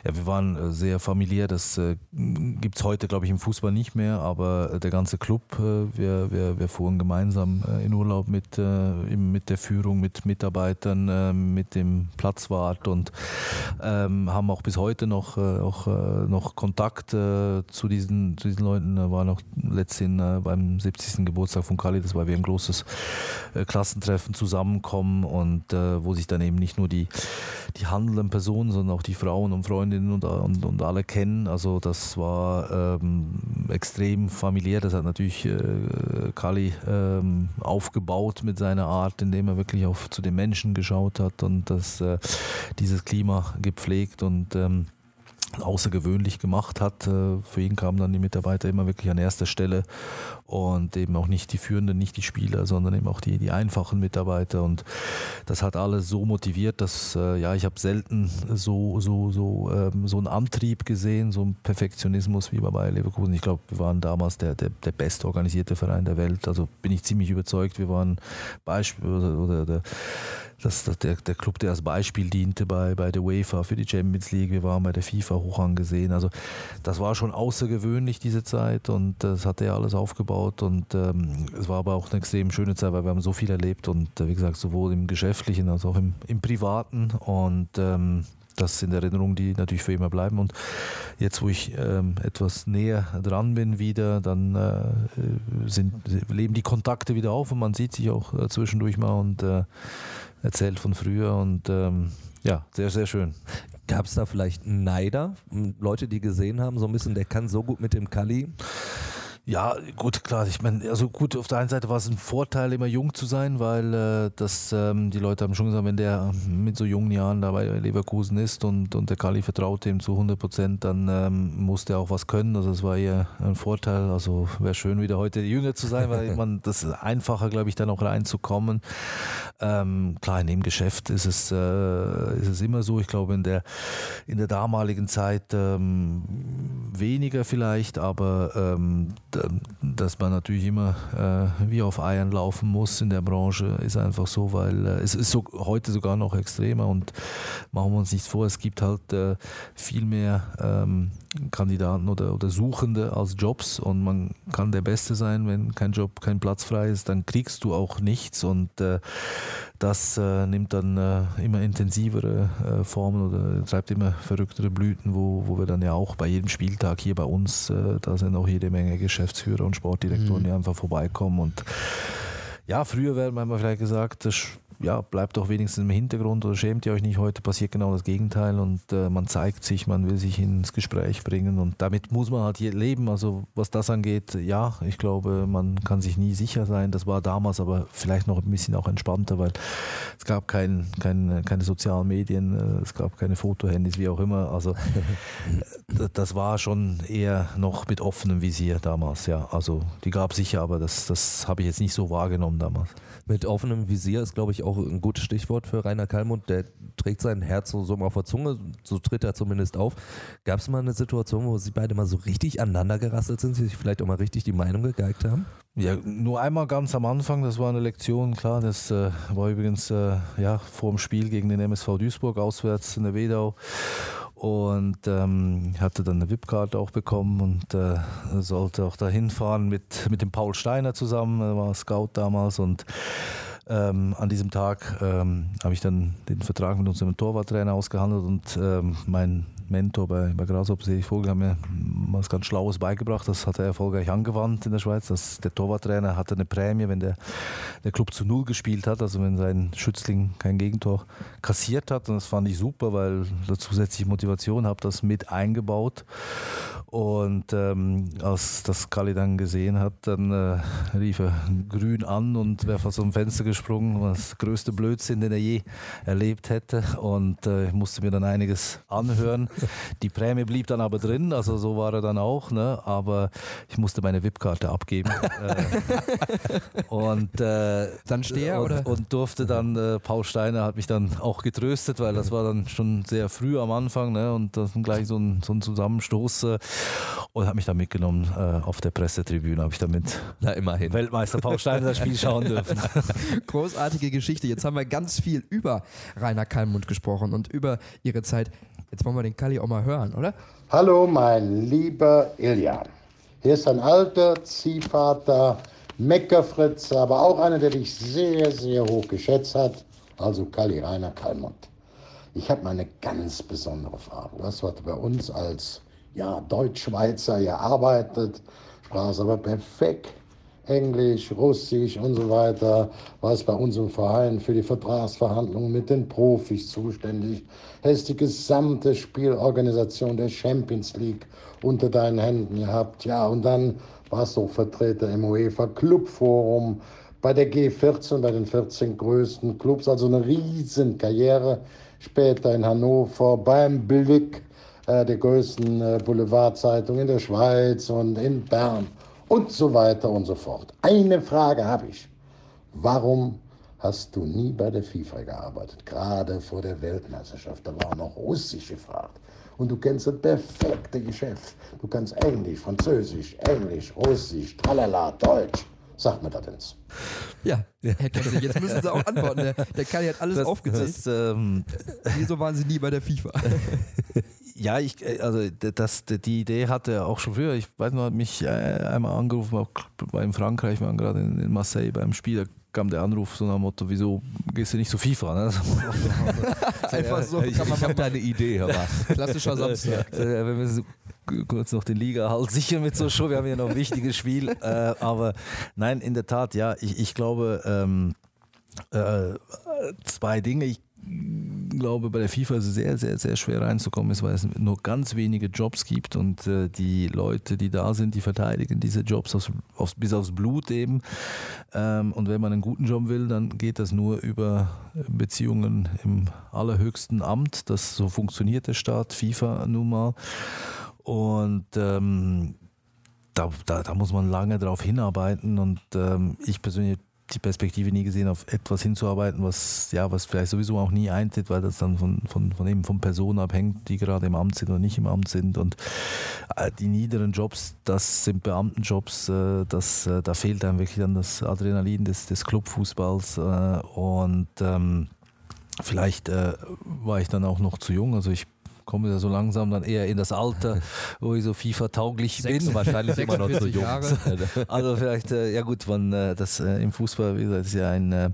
Ja, wir waren äh, sehr familiär. Das äh, gibt es heute, glaube ich, im Fußball nicht mehr, aber äh, der ganze Club, wir, wir, wir fuhren gemeinsam in Urlaub mit, mit der Führung, mit Mitarbeitern, mit dem Platzwart und ähm, haben auch bis heute noch, auch, noch Kontakt zu, diesen, zu diesen Leuten. Da war noch letztens beim 70. Geburtstag von Kali, das war wie ein großes Klassentreffen zusammenkommen und wo sich dann eben nicht nur die, die handelnden Personen, sondern auch die Frauen und Freundinnen und, und, und alle kennen. Also das war ähm, extrem familiär. Das hat natürlich äh, Kali ähm, aufgebaut mit seiner Art, indem er wirklich auch zu den Menschen geschaut hat und das, äh, dieses Klima gepflegt und ähm, außergewöhnlich gemacht hat. Äh, für ihn kamen dann die Mitarbeiter immer wirklich an erster Stelle und eben auch nicht die Führenden, nicht die Spieler, sondern eben auch die, die einfachen Mitarbeiter. Und das hat alles so motiviert, dass äh, ja, ich habe selten so, so, so, ähm, so einen Antrieb gesehen, so einen Perfektionismus wie bei Leverkusen. Ich glaube, wir waren damals der, der, der bestorganisierte Verein der Welt. Also bin ich ziemlich überzeugt, wir waren Beispiel oder, oder der, das, das, der, der Club, der als Beispiel diente bei, bei der UEFA für die Champions League. Wir waren bei der FIFA hoch angesehen. Also das war schon außergewöhnlich, diese Zeit. Und das hat er alles aufgebaut. Und ähm, es war aber auch eine extrem schöne Zeit, weil wir haben so viel erlebt. Und äh, wie gesagt, sowohl im Geschäftlichen als auch im, im Privaten. Und ähm, das sind Erinnerungen, die natürlich für immer bleiben. Und jetzt, wo ich ähm, etwas näher dran bin wieder, dann äh, sind, leben die Kontakte wieder auf und man sieht sich auch äh, zwischendurch mal und äh, erzählt von früher und ähm, ja, sehr, sehr schön. Gab es da vielleicht Neider, Leute, die gesehen haben, so ein bisschen, der kann so gut mit dem Kali? Ja, gut, klar. Ich meine, also gut, auf der einen Seite war es ein Vorteil, immer jung zu sein, weil äh, das, ähm, die Leute haben schon gesagt, wenn der mit so jungen Jahren da bei Leverkusen ist und, und der Kali vertraut ihm zu 100 Prozent, dann ähm, muss der auch was können. Also das war eher ein Vorteil. Also wäre schön, wieder heute jünger zu sein, weil man das ist einfacher, glaube ich, dann auch reinzukommen. Ähm, klar, in dem Geschäft ist es, äh, ist es immer so. Ich glaube, in der, in der damaligen Zeit ähm, weniger vielleicht, aber ähm, dass man natürlich immer äh, wie auf Eiern laufen muss in der Branche, ist einfach so, weil äh, es ist so, heute sogar noch extremer und machen wir uns nichts vor, es gibt halt äh, viel mehr ähm, Kandidaten oder, oder Suchende als Jobs und man kann der Beste sein, wenn kein Job, kein Platz frei ist, dann kriegst du auch nichts und äh, das äh, nimmt dann äh, immer intensivere äh, Formen oder treibt immer verrücktere Blüten, wo, wo wir dann ja auch bei jedem Spieltag hier bei uns, äh, da sind auch jede Menge Geschäftsführer und Sportdirektoren, mhm. die einfach vorbeikommen und ja, früher wäre man vielleicht gesagt, das ja, bleibt doch wenigstens im Hintergrund oder schämt ihr euch nicht. Heute passiert genau das Gegenteil und äh, man zeigt sich, man will sich ins Gespräch bringen und damit muss man halt hier leben. Also was das angeht, ja, ich glaube, man kann sich nie sicher sein. Das war damals aber vielleicht noch ein bisschen auch entspannter, weil es gab kein, kein, keine sozialen Medien, äh, es gab keine Fotohandys, wie auch immer. Also das war schon eher noch mit offenem Visier damals, ja. Also die gab es sicher, aber das, das habe ich jetzt nicht so wahrgenommen damals. Mit offenem Visier ist, glaube ich, auch ein gutes Stichwort für Rainer Kallmund. Der trägt sein Herz so, so auf der Zunge, so tritt er zumindest auf. Gab es mal eine Situation, wo sie beide mal so richtig aneinander gerasselt sind, sich vielleicht auch mal richtig die Meinung gegeigt haben? Ja, nur einmal ganz am Anfang, das war eine Lektion, klar, das äh, war übrigens äh, ja, vor dem Spiel gegen den MSV Duisburg auswärts in der Wedau und ähm, hatte dann eine VIP-Karte auch bekommen und äh, sollte auch dahin fahren mit, mit dem Paul Steiner zusammen, er war Scout damals und ähm, an diesem Tag ähm, habe ich dann den Vertrag mit unserem Torwarttrainer ausgehandelt und ähm, mein Mentor bei, bei Grasshopper Erich Vogel hat mir was ganz Schlaues beigebracht. Das hat er erfolgreich angewandt in der Schweiz. Das, der Torwarttrainer hatte eine Prämie, wenn der, der Club zu Null gespielt hat, also wenn sein Schützling kein Gegentor kassiert hat. Und das fand ich super, weil da zusätzliche Motivation habe das mit eingebaut. Und ähm, als das Kali dann gesehen hat, dann äh, rief er grün an und wäre fast aus dem Fenster gesprungen. Das größte Blödsinn, den er je erlebt hätte. Und äh, ich musste mir dann einiges anhören. Die Prämie blieb dann aber drin, also so war er dann auch. Ne? Aber ich musste meine VIP-Karte abgeben. äh, und äh, dann stehe und, oder? und durfte dann, äh, Paul Steiner hat mich dann auch getröstet, weil das war dann schon sehr früh am Anfang ne? und das gleich so ein, so ein Zusammenstoß äh, und hat mich dann mitgenommen äh, auf der Pressetribüne, habe ich damit Na, immerhin. Weltmeister Paul Steiner das Spiel schauen dürfen. Großartige Geschichte. Jetzt haben wir ganz viel über Rainer Kallmund gesprochen und über ihre Zeit Jetzt wollen wir den Kali auch mal hören, oder? Hallo, mein lieber Ilja. Hier ist ein alter Ziehvater, Meckerfritz, aber auch einer, der dich sehr, sehr hoch geschätzt hat. Also Kali Rainer Kallmund. Ich habe mal eine ganz besondere Frage. Du hast bei uns als ja, Deutschschweizer gearbeitet, sprachst aber perfekt Englisch, Russisch und so weiter, warst bei unserem Verein für die Vertragsverhandlungen mit den Profis zuständig, hast die gesamte Spielorganisation der Champions League unter deinen Händen gehabt, ja, und dann warst du auch Vertreter im UEFA Clubforum, bei der G14, bei den 14 größten Clubs, also eine riesen Karriere, später in Hannover, beim Blick, äh, der größten äh, Boulevardzeitung in der Schweiz und in Bern und so weiter und so fort. Eine Frage habe ich. Warum hast du nie bei der FIFA gearbeitet? Gerade vor der Weltmeisterschaft, da war noch Russisch gefragt. Und du kennst das perfekte Geschäft. Du kannst Englisch, Französisch, Englisch, Russisch, tralala, Deutsch. Sag mir das jetzt. Ja, Herr Kessel, jetzt müssen Sie auch antworten. Der, der Kali hat alles Das, aufgezählt. das, ähm, Wieso waren Sie nie bei der FIFA? Ja, ich, äh, also das, die Idee hatte er auch schon früher. Ich weiß noch, hat mich äh, einmal angerufen, auch war in Frankreich, wir waren gerade in, Marseille beim Spiel, da kam der Anruf so nach dem Motto, wieso gehst du nicht zu FIFA? Ne? Einfach so. Ich, kann man ich habe da eine Idee, mal. Klassischer Samstag. Äh, wenn wir k- kurz noch den Liga halt sicher mit so Show, wir haben ja noch ein wichtiges Spiel, äh, aber nein, in der Tat, ja, ich, ich glaube, ähm, äh, zwei Dinge. Ich glaube, bei der FIFA ist es sehr, sehr, sehr schwer reinzukommen, ist, weil es nur ganz wenige Jobs gibt und äh, die Leute, die da sind, die verteidigen diese Jobs aufs, aufs, bis aufs Blut eben. Ähm, und wenn man einen guten Job will, dann geht das nur über Beziehungen im allerhöchsten Amt. Das so funktioniert der Staat, FIFA nun mal. Und ähm, da, da, da muss man lange drauf hinarbeiten und ähm, ich persönlich die Perspektive nie gesehen, auf etwas hinzuarbeiten, was ja, was vielleicht sowieso auch nie eintritt, weil das dann von, von, von eben von Personen abhängt, die gerade im Amt sind oder nicht im Amt sind. Und äh, die niederen Jobs, das sind Beamtenjobs, äh, das, äh, da fehlt einem wirklich dann das Adrenalin des, des Clubfußballs. Und ähm, vielleicht äh, war ich dann auch noch zu jung. Also ich komme ja so langsam dann eher in das Alter, wo ich so FIFA-tauglich bin. Wahrscheinlich immer noch zu 46 jung. Jahre. Also vielleicht, äh, ja gut, man, äh, das äh, im Fußball, wie gesagt, ist ja ein,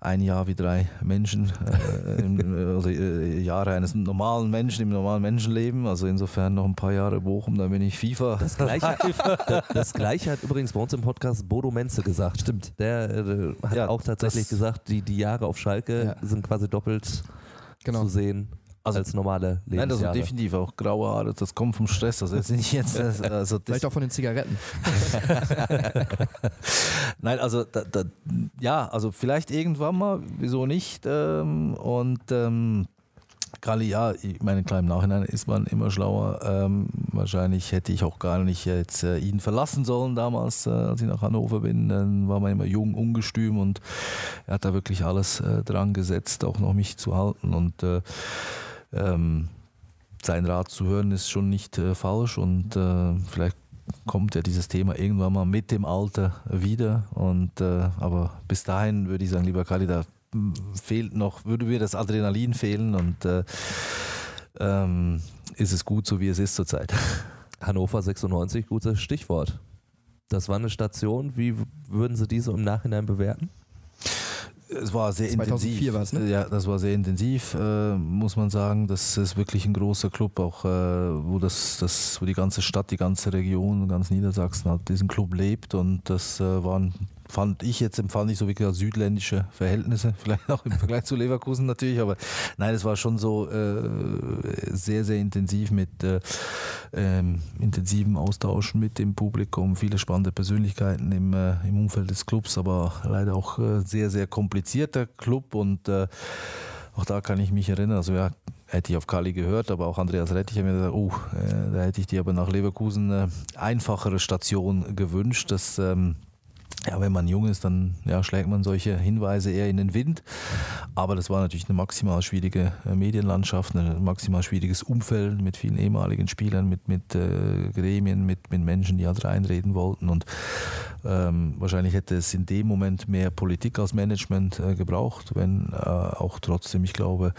ein Jahr wie drei Menschen, äh, also äh, Jahre eines normalen Menschen im normalen Menschenleben. Also insofern noch ein paar Jahre Bochum, dann bin ich FIFA. Das gleiche, das, das gleiche hat übrigens bei uns im Podcast Bodo Menze gesagt. Stimmt. Der äh, hat Ja, auch tatsächlich gesagt, die, die Jahre auf Schalke Ja. sind quasi doppelt Genau. zu sehen Also- als normale Nein, also Lebensjahre. definitiv auch graue Haare, das kommt vom Stress. Also jetzt nicht jetzt, also das, Vielleicht auch von den Zigaretten. Nein, also da, da, ja, also vielleicht irgendwann mal, wieso nicht? Ähm, und ähm, Gerade ja, ich meine, klar, im Nachhinein ist man immer schlauer. Ähm, wahrscheinlich hätte ich auch gar nicht jetzt äh, ihn verlassen sollen damals, äh, als ich nach Hannover bin. Dann war man immer jung, ungestüm und er hat da wirklich alles äh, dran gesetzt, auch noch mich zu halten. Und äh, ähm, sein Rat zu hören ist schon nicht äh, falsch und äh, vielleicht kommt ja dieses Thema irgendwann mal mit dem Alter wieder. Und äh, aber bis dahin würde ich sagen, lieber Kali, da mm, fehlt noch, würde mir das Adrenalin fehlen und äh, ähm, ist es gut, so wie es ist zurzeit. Hannover 96, gutes Stichwort. Das war eine Station. Wie würden Sie diese im Nachhinein bewerten? Es war sehr 2004 intensiv. ne? Ja, das war sehr intensiv, äh, muss man sagen. Das ist wirklich ein großer Club, auch äh, wo, das, das, wo die ganze Stadt, die ganze Region, ganz Niedersachsen hat diesen Club lebt. Und das äh, waren, fand ich jetzt, empfand ich so wirklich südländische Verhältnisse, vielleicht auch im Vergleich zu Leverkusen natürlich, aber nein, es war schon so äh, sehr, sehr intensiv mit äh, ähm, intensivem Austauschen mit dem Publikum, viele spannende Persönlichkeiten im, äh, im Umfeld des Clubs, aber leider auch äh, sehr, sehr komplizierter Club und äh, auch da kann ich mich erinnern, also ja, hätte ich auf Kali gehört, aber auch Andreas Rettich hat mir gesagt, oh, äh, da hätte ich dir aber nach Leverkusen eine einfachere Station gewünscht, dass ähm, ja, wenn man jung ist, dann ja, schlägt man solche Hinweise eher in den Wind. Aber das war natürlich eine maximal schwierige äh, Medienlandschaft, ein maximal schwieriges Umfeld mit vielen ehemaligen Spielern, mit, mit äh, Gremien, mit, mit Menschen, die halt reinreden wollten. Und ähm, wahrscheinlich hätte es in dem Moment mehr Politik als Management äh, gebraucht, wenn äh, auch trotzdem, ich glaube,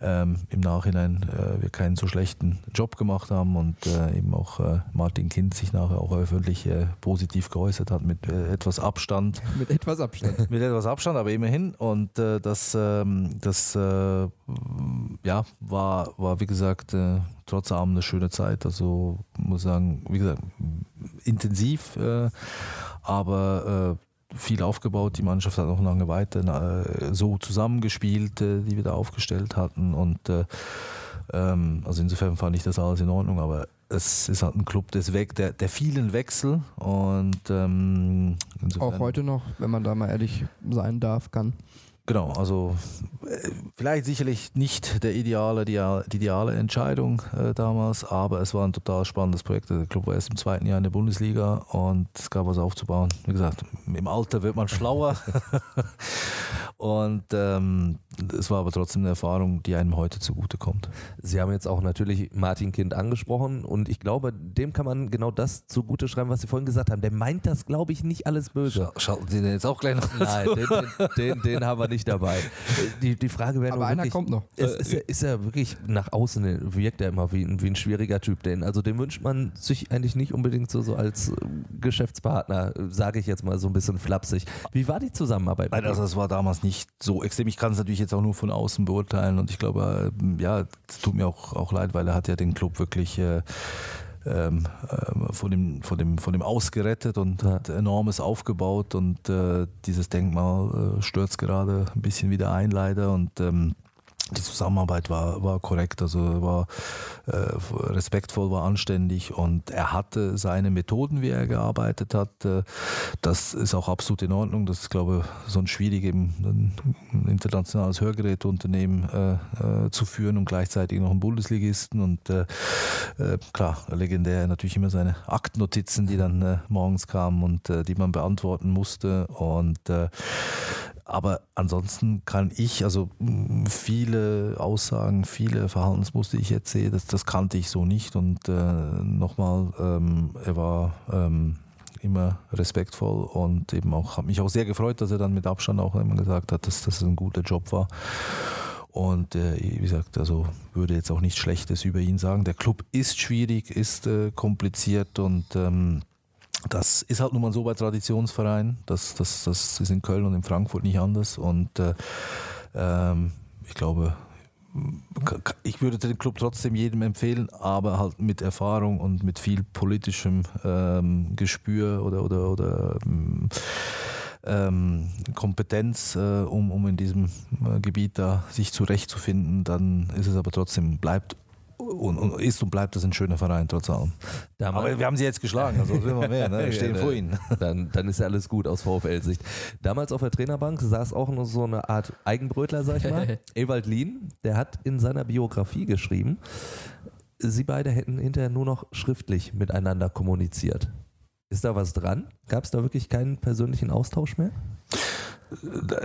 ähm, im Nachhinein äh, wir keinen so schlechten Job gemacht haben und äh, eben auch Martin Kind sich nachher auch öffentlich positiv geäußert hat mit etwas Abstand. Mit etwas Abstand. Mit etwas Abstand, aber immerhin. Und äh, das, ähm, das äh, ja, war, war, wie gesagt, äh, trotz allem eine schöne Zeit. Also muss sagen, wie gesagt, intensiv, äh, aber äh, viel aufgebaut. Die Mannschaft hat noch lange weiter äh, so zusammengespielt, die wir da aufgestellt hatten. Und also insofern fand ich das alles in Ordnung, aber es ist halt ein Club des Weg, der, der vielen Wechsel und ähm, Auch heute noch, wenn man da mal ehrlich sein darf, kann. Genau, also äh, vielleicht sicherlich nicht der ideale, die, die ideale Entscheidung äh, damals, aber es war ein total spannendes Projekt. Der Club war erst im zweiten Jahr in der Bundesliga und es gab was aufzubauen. Wie gesagt, im Alter wird man schlauer und ähm, es war aber trotzdem eine Erfahrung, die einem heute zugutekommt. Sie haben jetzt auch natürlich Martin Kind angesprochen und ich glaube, dem kann man genau das zugute schreiben, was Sie vorhin gesagt haben. Der meint das, glaube ich, nicht alles böse. Schalten Sie den jetzt auch gleich noch Nein, den, den, den, den haben wir nicht dabei. Die, die Frage wäre Aber nur einer wirklich, kommt noch. Ist, ist, er, ist er wirklich nach außen, wirkt er immer wie ein, wie ein schwieriger Typ. Den, also den wünscht man sich eigentlich nicht unbedingt so, so als äh, Geschäftspartner, sage ich jetzt mal so ein bisschen flapsig. Wie war die Zusammenarbeit? Nein, also es war damals nicht so extrem. Ich kann es natürlich jetzt auch nur von außen beurteilen. Und ich glaube, äh, ja, es tut mir auch, auch leid, weil er hat ja den Club wirklich äh, ähm, ähm, von, dem, von, dem, von dem ausgerettet und Ja. hat enormes aufgebaut. Und äh, dieses Denkmal äh, stürzt gerade ein bisschen wieder ein leider. Und ähm, die Zusammenarbeit war, war korrekt, also war äh, respektvoll, war anständig und er hatte seine Methoden, wie er gearbeitet hat. Äh, das ist auch absolut in Ordnung. Das ist, glaube ich, sonst schwierig, eben ein, ein internationales Hörgeräteunternehmen äh, äh, zu führen und gleichzeitig noch einen Bundesligisten. Und äh, klar, legendär natürlich immer seine Aktnotizen, die dann morgens kamen und die man beantworten musste. Und aber ansonsten kann ich, also mh, viele Aussagen, viele Verhaltensmuster, die ich jetzt sehe, das, das kannte ich so nicht. Und äh, nochmal, ähm, er war ähm, immer respektvoll und eben auch, hat mich auch sehr gefreut, dass er dann mit Abstand auch immer gesagt hat, dass das ein guter Job war. Und äh, wie gesagt, also würde jetzt auch nichts Schlechtes über ihn sagen. Der Club ist schwierig, ist äh, kompliziert und ähm, das ist halt nun mal so bei Traditionsvereinen. Das, das, das ist in Köln und in Frankfurt nicht anders. Und äh, ähm, ich glaube, ich würde den Club trotzdem jedem empfehlen, aber halt mit Erfahrung und mit viel politischem ähm, Gespür oder, oder, oder ähm, Kompetenz, äh, um, um in diesem äh, Gebiet da sich zurechtzufinden, dann ist es aber trotzdem, bleibt und, und ist und bleibt das ein schöner Verein trotz allem. Damals- Aber wir haben sie jetzt geschlagen, also was will man mehr, ne? wir stehen Ja, vor ne, ihnen. Dann, dann ist ja alles gut aus VfL-Sicht. Damals auf der Trainerbank saß auch nur so eine Art Eigenbrötler, sag ich mal. Ewald Lien, der hat in seiner Biografie geschrieben, sie beide hätten hinterher nur noch schriftlich miteinander kommuniziert. Ist da was dran? Gab es da wirklich keinen persönlichen Austausch mehr?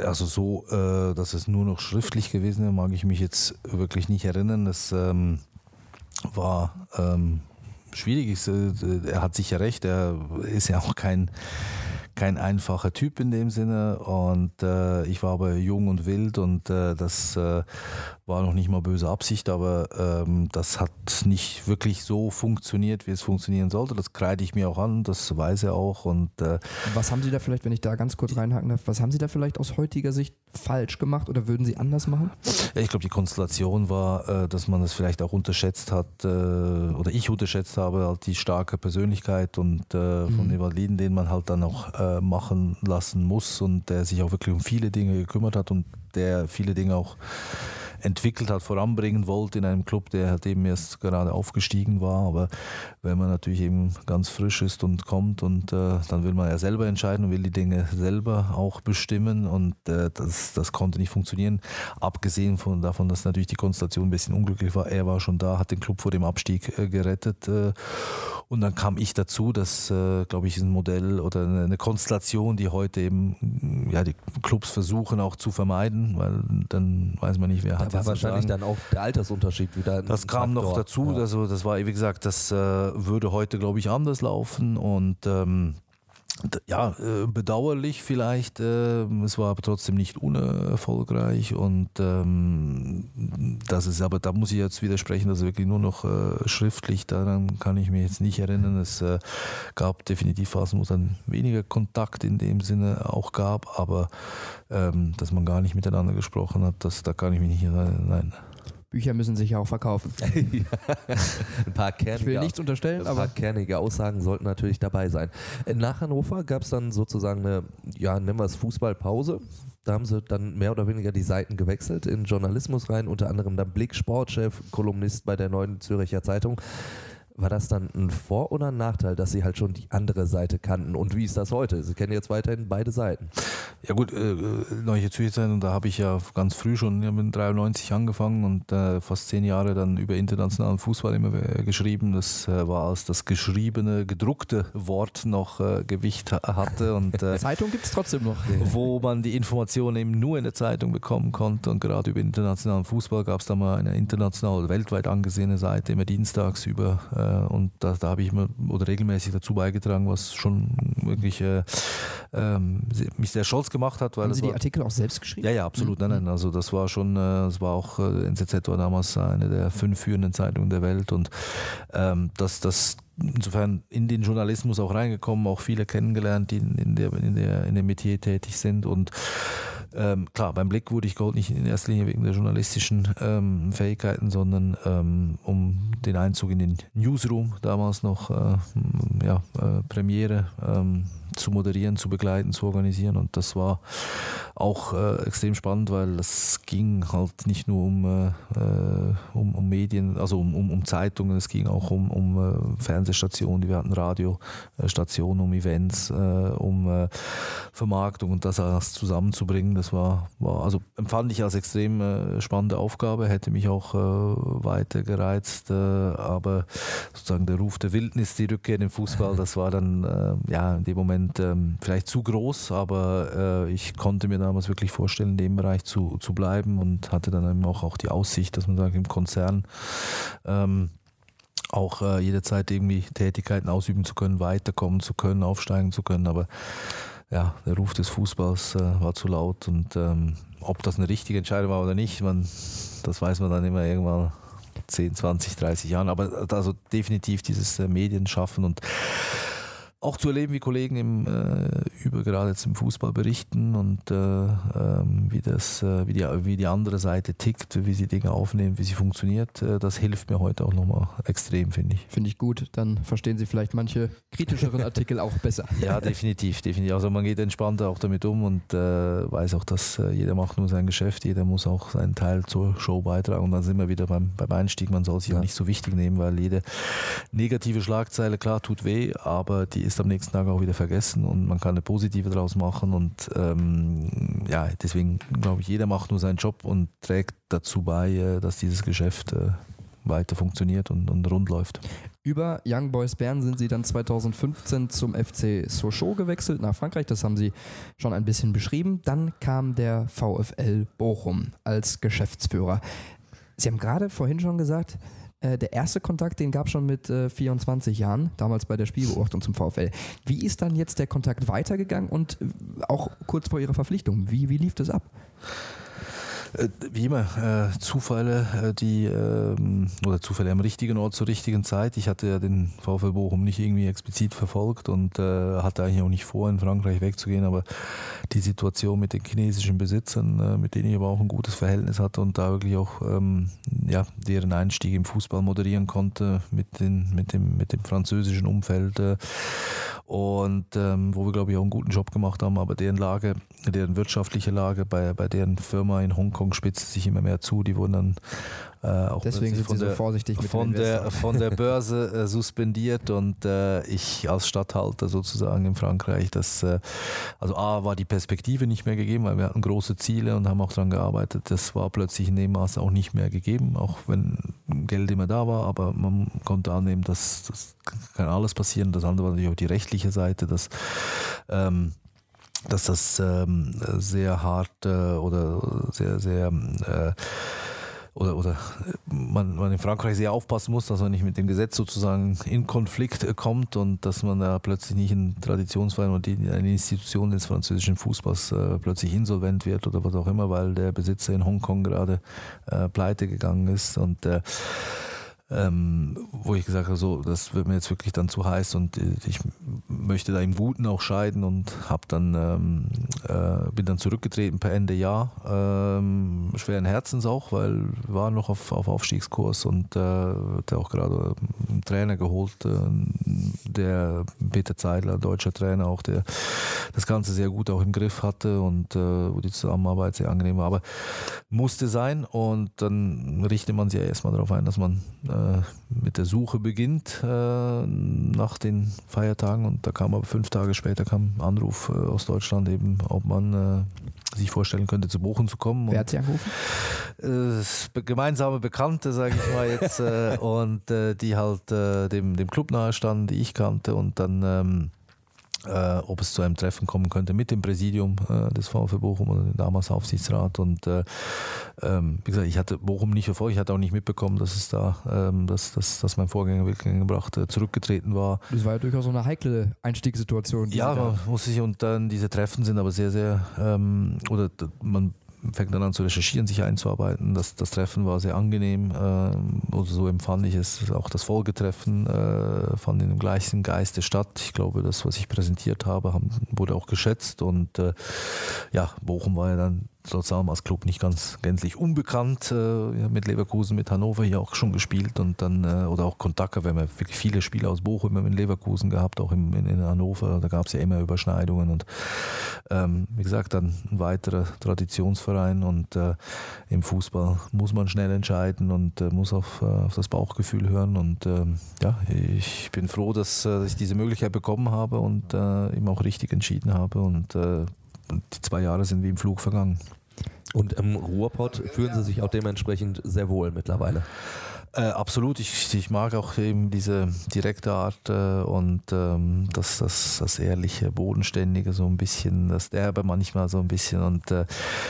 Also so, äh, dass es nur noch schriftlich gewesen wäre, mag ich mich jetzt wirklich nicht erinnern. Es ähm, war ähm, schwierig. Ich, äh, er hat sicher recht. Er ist ja auch kein, kein einfacher Typ in dem Sinne. Und äh, ich war aber jung und wild und äh, das äh, war noch nicht mal böse Absicht, aber ähm, das hat nicht wirklich so funktioniert, wie es funktionieren sollte. Das kreide ich mir auch an, das weiß er auch. Und äh, Was haben Sie da vielleicht, wenn ich da ganz kurz reinhaken darf, was haben Sie da vielleicht aus heutiger Sicht falsch gemacht oder würden Sie anders machen? Ich glaube, die Konstellation war, äh, dass man es vielleicht auch unterschätzt hat, äh, oder ich unterschätzt habe, halt die starke Persönlichkeit und äh, von Ewald Lien, den man halt dann auch machen lassen muss und der sich auch wirklich um viele Dinge gekümmert hat und der viele Dinge auch entwickelt hat, voranbringen wollte in einem Club, der halt eben erst gerade aufgestiegen war. Aber wenn man natürlich eben ganz frisch ist und kommt und äh, dann will man ja selber entscheiden und will die Dinge selber auch bestimmen und äh, das, das konnte nicht funktionieren. Abgesehen von davon, dass natürlich die Konstellation ein bisschen unglücklich war. Er war schon da, hat den Club vor dem Abstieg äh, gerettet äh, und dann kam ich dazu. Das, äh, glaube ich, ist ein Modell oder eine, eine Konstellation, die heute eben ja die Clubs versuchen auch zu vermeiden, weil dann weiß man nicht, wer hat Da war wahrscheinlich sagen. dann auch der Altersunterschied wieder. Das kam noch Faktor. dazu, Ja. also das war, wie gesagt, das äh, würde heute, glaube ich, anders laufen und ähm, ja, äh, bedauerlich vielleicht, äh, es war aber trotzdem nicht unerfolgreich und ähm, das ist, aber da muss ich jetzt widersprechen, dass wirklich nur noch äh, schriftlich, daran kann ich mich jetzt nicht erinnern, es äh, gab definitiv Phasen, wo es dann weniger Kontakt in dem Sinne auch gab, aber ähm, dass man gar nicht miteinander gesprochen hat, das, da kann ich mich nicht erinnern, nein. Bücher müssen sich ja auch verkaufen. ein paar kernige, Ich will nichts unterstellen, ein paar aber kernige Aussagen sollten natürlich dabei sein. Nach Hannover gab es dann sozusagen eine, ja, nennen wir es Fußballpause. Da haben sie dann mehr oder weniger die Seiten gewechselt in Journalismus rein, unter anderem dann Blick, Sportchef, Kolumnist bei der Neuen Zürcher Zeitung. War das dann ein Vor- oder ein Nachteil, dass Sie halt schon die andere Seite kannten? Und wie ist das heute? Sie kennen jetzt weiterhin beide Seiten. Ja gut, äh, Neue Zürich-Zeitung, da habe ich ja ganz früh schon, ja, mit 93 angefangen und äh, fast zehn Jahre dann über internationalen Fußball immer äh, geschrieben. Das äh, war als das geschriebene, gedruckte Wort noch äh, Gewicht ha hatte. Und, äh, Zeitung gibt es trotzdem noch. Wo man die Informationen eben nur in der Zeitung bekommen konnte und gerade über internationalen Fußball gab es da mal eine international oder weltweit angesehene Seite, immer dienstags über äh, und da, da habe ich immer oder regelmäßig dazu beigetragen, was schon wirklich ähm, mich sehr stolz gemacht hat. Weil Haben Sie war, die Artikel auch selbst geschrieben? Ja, ja, absolut. Mhm. Nein, nein, also das war schon, äh, das war auch, äh, NZZ war damals eine der fünf führenden Zeitungen der Welt und ähm, das, das insofern in den Journalismus auch reingekommen, auch viele kennengelernt, die in, in, der, in, der, in dem Metier tätig sind und ähm, klar, beim Blick wurde ich geholt nicht in erster Linie wegen der journalistischen ähm, Fähigkeiten, sondern ähm, um den Einzug in den Newsroom damals noch, äh, ja, äh, Premiere ähm, zu moderieren, zu begleiten, zu organisieren. Und das war auch äh, extrem spannend, weil es ging halt nicht nur um, äh, äh um, um, Medien, also um, um, um, Zeitungen, es ging auch um, um äh, Fernsehstationen, wir hatten Radiostationen, um Events, äh, um äh, Vermarktung und das alles zusammenzubringen. Das war, war also empfand ich als extrem spannende Aufgabe, hätte mich auch weiter gereizt, aber sozusagen der Ruf der Wildnis, die Rückkehr in den Fußball, das war dann ja in dem Moment Moment ähm, vielleicht zu groß, aber äh, ich konnte mir damals wirklich vorstellen, in dem Bereich zu, zu bleiben und hatte dann eben auch, auch die Aussicht, dass man sagt, im Konzern ähm, auch äh, jederzeit irgendwie Tätigkeiten ausüben zu können, weiterkommen zu können, aufsteigen zu können. Aber ja, der Ruf des Fußballs äh, war zu laut und ähm, ob das eine richtige Entscheidung war oder nicht, man, das weiß man dann immer irgendwann 10, 20, 30 Jahren. Aber also definitiv dieses äh, Medienschaffen und auch zu erleben, wie Kollegen im, äh, über gerade jetzt im Fußball berichten und äh, ähm, wie, das, äh, wie, die, wie die andere Seite tickt, wie sie Dinge aufnehmen, wie sie funktioniert, äh, das hilft mir heute auch nochmal extrem, finde ich. Finde ich gut, dann verstehen Sie vielleicht manche kritischeren Artikel auch besser. Ja, definitiv, definitiv. Also man geht entspannter auch damit um und äh, weiß auch, dass äh, jeder macht nur sein Geschäft, jeder muss auch seinen Teil zur Show beitragen und dann sind wir wieder beim, beim Einstieg. Man soll sich ja. auch nicht so wichtig nehmen, weil jede negative Schlagzeile, klar, tut weh, aber die ist am nächsten Tag auch wieder vergessen und man kann eine positive daraus machen und ähm, ja, deswegen glaube ich, jeder macht nur seinen Job und trägt dazu bei, äh, dass dieses Geschäft äh, weiter funktioniert und, und rund läuft. Über Young Boys Bern sind sie dann 2015 zum FC Sochaux gewechselt nach Frankreich. Das haben sie schon ein bisschen beschrieben. Dann kam der VfL Bochum als Geschäftsführer. Sie haben gerade vorhin schon gesagt, äh, der erste Kontakt, den gab es schon mit äh, 24 Jahren, damals bei der Spielbeobachtung zum VfL. Wie ist dann jetzt der Kontakt weitergegangen und äh, auch kurz vor Ihrer Verpflichtung? Wie, wie lief das ab? Äh, wie immer, äh, Zufälle, äh, die, ähm, oder Zufälle am richtigen Ort zur richtigen Zeit. Ich hatte ja den VfL Bochum nicht irgendwie explizit verfolgt und hatte eigentlich auch nicht vor, in Frankreich wegzugehen, aber die Situation mit den chinesischen Besitzern, mit denen ich aber auch ein gutes Verhältnis hatte und da wirklich auch ähm, ja, deren Einstieg im Fußball moderieren konnte mit, den, mit, dem, mit dem französischen Umfeld und ähm, wo wir, glaube ich, auch einen guten Job gemacht haben, aber deren Lage, deren wirtschaftliche Lage bei, bei deren Firma in Hongkong Hongkong spitzt sich immer mehr zu. Die wurden dann äh, auch Deswegen sind von Sie der, so vorsichtig mit von der, von der Börse äh, suspendiert und äh, ich als Stadthalter sozusagen in Frankreich, das, äh, also A war die Perspektive nicht mehr gegeben, weil wir hatten große Ziele und haben auch daran gearbeitet. Das war plötzlich in dem Maße auch nicht mehr gegeben, auch wenn Geld immer da war, aber man konnte annehmen, dass das kann alles passieren. Das andere war natürlich auch die rechtliche Seite, dass ähm, dass das ähm, sehr hart äh, oder sehr, sehr äh, oder, oder man, man in Frankreich sehr aufpassen muss, dass man nicht mit dem Gesetz sozusagen in Konflikt äh, kommt und dass man da plötzlich nicht ein Traditionsverein oder eine Institution des französischen Fußballs äh, plötzlich insolvent wird oder was auch immer, weil der Besitzer in Hongkong gerade äh, pleite gegangen ist. Und äh, ähm, wo ich gesagt habe, so, das wird mir jetzt wirklich dann zu heiß und ich möchte da im Guten auch scheiden und habe dann ähm, äh, bin dann zurückgetreten per Ende Jahr, ähm, schweren Herzens auch, weil wir waren noch auf, auf Aufstiegskurs und äh, der auch gerade einen Trainer geholt, äh, der Peter Zeidler, deutscher Trainer auch, der das Ganze sehr gut auch im Griff hatte und äh, wo die Zusammenarbeit sehr angenehm war, aber musste sein und dann richtet man sich ja erstmal darauf ein, dass man äh, äh, mit der Suche beginnt äh, nach den Feiertagen und da kam aber fünf Tage später kam ein Anruf äh, aus Deutschland eben, ob man äh, sich vorstellen könnte, zu Bochum zu kommen. Wer hat Sie angerufen? Äh, gemeinsame Bekannte, sage ich mal jetzt, und die halt dem, dem Club nahe standen, die ich kannte und dann ähm, äh, ob es zu einem Treffen kommen könnte mit dem Präsidium äh, des VfB Bochum oder dem damals Aufsichtsrat. Und äh, ähm, wie gesagt, ich hatte Bochum nicht verfolgt, ich hatte auch nicht mitbekommen, dass es da, ähm, dass, dass, dass mein Vorgänger Wilken gebracht äh, zurückgetreten war. Das war ja durchaus so eine heikle Einstiegssituation. Ja, man muss sich und dann diese Treffen sind aber sehr, sehr ähm, oder man fängt dann an zu recherchieren, sich einzuarbeiten. Das, das Treffen war sehr angenehm, äh, oder so empfand ich es. Auch das Folgetreffen äh, fand in dem gleichen Geiste statt. Ich glaube, das, was ich präsentiert habe, haben, wurde auch geschätzt. Und äh, ja, Bochum war ja dann allem als Club nicht ganz gänzlich unbekannt. Äh, mit Leverkusen, mit Hannover hier auch schon gespielt und dann, äh, oder auch Kontakte, wir haben ja wirklich viele Spieler aus Bochum in Leverkusen gehabt, auch in, in, in Hannover, da gab es ja immer Überschneidungen und ähm, wie gesagt, dann ein weiterer Traditionsverein und äh, im Fußball muss man schnell entscheiden und äh, muss auf, äh, auf, das Bauchgefühl hören und ähm, ja, ich bin froh, dass, äh, dass ich diese Möglichkeit bekommen habe und eben auch richtig entschieden habe und die zwei Jahre sind wie im Flug vergangen. Und im Ruhrpott fühlen Sie sich auch dementsprechend sehr wohl mittlerweile. Äh, absolut, ich, ich mag auch eben diese direkte Art äh, und ähm, das, das, das ehrliche, bodenständige, so ein bisschen, das derbe manchmal so ein bisschen und äh,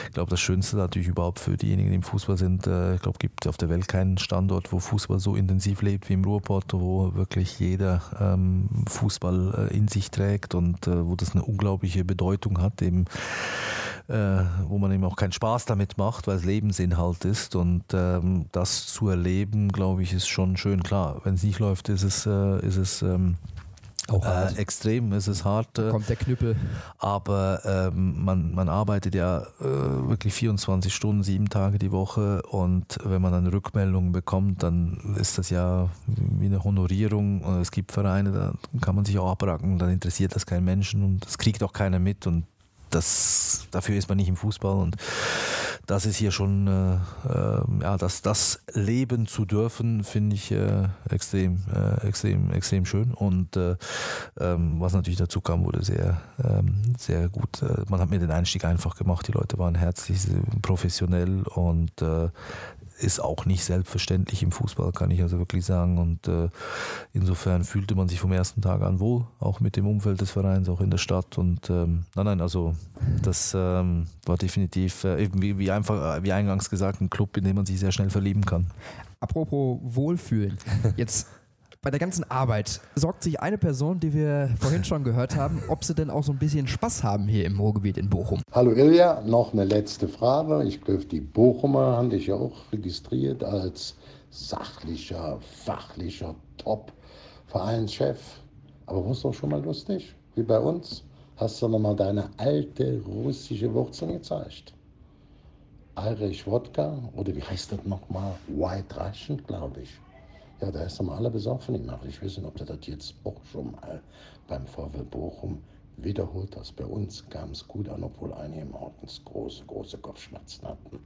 ich glaube, das Schönste natürlich überhaupt für diejenigen, die im Fußball sind, äh, ich glaube, gibt auf der Welt keinen Standort, wo Fußball so intensiv lebt wie im Ruhrpott, wo wirklich jeder ähm, Fußball äh, in sich trägt und äh, wo das eine unglaubliche Bedeutung hat, eben äh, wo man eben auch keinen Spaß damit macht, weil es Lebensinhalt ist. Und ähm, das zu erleben, glaube ich, ist schon schön. Klar, wenn es nicht läuft, ist es, äh, ist es ähm, auch äh, extrem, ist es hart. Äh, Kommt der Knüppel. Aber ähm, man, man arbeitet ja äh, wirklich 24 Stunden, sieben Tage die Woche und wenn man dann Rückmeldungen bekommt, dann ist das ja wie eine Honorierung. Und es gibt Vereine, da kann man sich auch abracken, dann interessiert das keinen Menschen und das kriegt auch keiner mit und das, dafür ist man nicht im Fußball und das ist hier schon, äh, äh, ja, das, das leben zu dürfen, finde ich äh, extrem, äh, extrem, extrem schön und äh, ähm, was natürlich dazu kam, wurde sehr, ähm, sehr gut. Äh, man hat mir den Einstieg einfach gemacht, die Leute waren herzlich, professionell und ist auch nicht selbstverständlich im Fußball, kann ich also wirklich sagen. Und äh, insofern fühlte man sich vom ersten Tag an wohl, auch mit dem Umfeld des Vereins, auch in der Stadt. Und ähm, nein, nein, also das ähm, war definitiv, äh, wie, wie, einfach, äh, wie eingangs gesagt, ein Club, in dem man sich sehr schnell verlieben kann. Apropos Wohlfühlen. Jetzt bei der ganzen Arbeit sorgt sich eine Person, die wir vorhin schon gehört haben, ob sie denn auch so ein bisschen Spaß haben hier im Ruhrgebiet in Bochum. Hallo Ilja, noch eine letzte Frage. Ich glaube, die Bochumer haben dich ja auch registriert als sachlicher, fachlicher Top-Vereinnschef. Aber war es doch schon mal lustig, wie bei uns. Hast du nochmal deine alte russische Wurzel gezeigt? Irish Wodka oder wie heißt das nochmal? White Russian, glaube ich. Ja, da ist am alle besoffen gemacht. Ich weiß nicht, ob du das jetzt auch schon mal beim VW Bochum wiederholt hast. Bei uns kam es gut an, obwohl einige morgens große, große Kopfschmerzen hatten.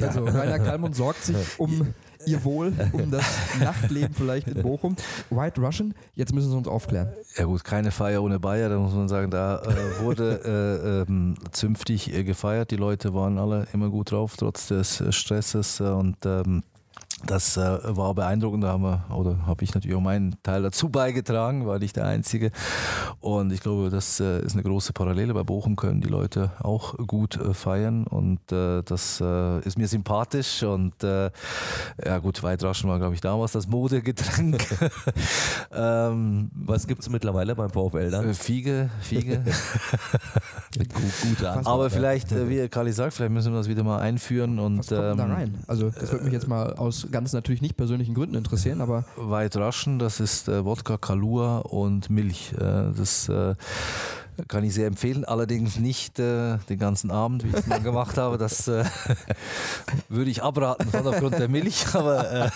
Also Rainer Kalmund sorgt sich um ihr Wohl, um das Nachtleben vielleicht in Bochum. White Russian, jetzt müssen Sie uns aufklären. Ja gut, keine Feier ohne Bayer, da muss man sagen, da äh, wurde äh, ähm, zünftig äh, gefeiert. Die Leute waren alle immer gut drauf, trotz des Stresses und ähm, das äh, war beeindruckend, da haben wir, oder habe ich natürlich auch meinen Teil dazu beigetragen, war nicht der Einzige. Und ich glaube, das äh, ist eine große Parallele. Bei Bochum können die Leute auch gut äh, feiern und äh, das äh, ist mir sympathisch. Und äh, ja gut, Weitraschen war, glaube ich, damals das Modegetränk. ähm, Was gibt es mittlerweile beim VfL dann? Fiege, Fiege. gut, gut an. Aber vielleicht, wie Kali sagt, vielleicht müssen wir das wieder mal einführen. Und, Was kommt ähm, da rein? Also das würde mich jetzt mal aus ganz natürlich nicht persönlichen Gründen interessieren, aber. White Russian, das ist äh, Wodka, Kalua und Milch. Äh, das äh, Kann ich sehr empfehlen, allerdings nicht äh, den ganzen Abend, wie ich es mal gemacht habe. Das äh, würde ich abraten von aufgrund der Milch, aber äh,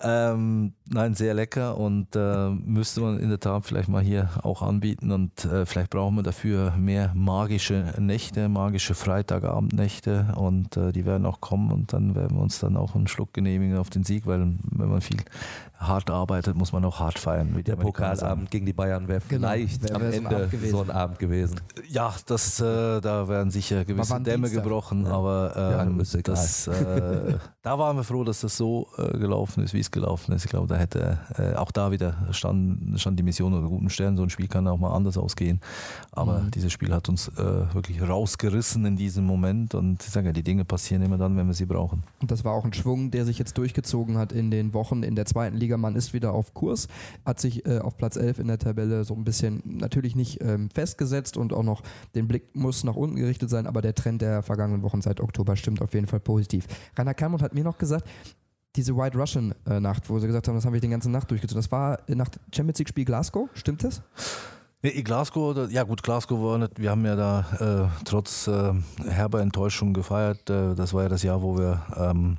ähm, nein, sehr lecker. Und äh, müsste man in der Tat vielleicht mal hier auch anbieten. Und äh, vielleicht brauchen wir dafür mehr magische Nächte, magische Freitagabendnächte. Und die werden auch kommen. Und dann werden wir uns dann auch einen Schluck genehmigen auf den Sieg, weil wenn man viel hart arbeitet, muss man auch hart feiern. Die Der. Pokalabend gegen die Bayern wäre Genau, vielleicht wär- am wär ein Ende so ein Abend gewesen. Ja, das, äh, da werden sicher gewisse Dämme Dienstag. gebrochen, aber Ja, ähm, ist egal. das, äh, da waren wir froh, dass das so äh, gelaufen ist, wie es gelaufen ist. Ich glaube, da hätte äh, auch da wieder stand, stand die Mission unter guten Stern. So ein Spiel kann auch mal anders ausgehen. Aber Mhm. dieses Spiel hat uns äh, wirklich rausgerissen in diesem Moment. Und ich sage ja, die Dinge passieren immer dann, wenn wir sie brauchen. Und das war auch ein Schwung, der sich jetzt durchgezogen hat in den Wochen in der zweiten Liga. Man ist wieder auf Kurs, hat sich äh, auf Platz 11 in der Tabelle so ein bisschen natürlich nicht ähm, festgesetzt und auch noch den Blick muss nach unten gerichtet sein, aber der Trend der vergangenen Wochen seit Oktober stimmt auf jeden Fall positiv. Rainer Kalmund hat mir noch gesagt, diese White Russian äh, Nacht, wo sie gesagt haben, das haben wir die ganze Nacht durchgezogen. Das war nach Champions League Spiel Glasgow, stimmt das? Nee, Glasgow, ja gut, Glasgow war nicht, wir haben ja da äh, trotz äh, herber Enttäuschung gefeiert. Äh, das war ja das Jahr, wo wir ähm,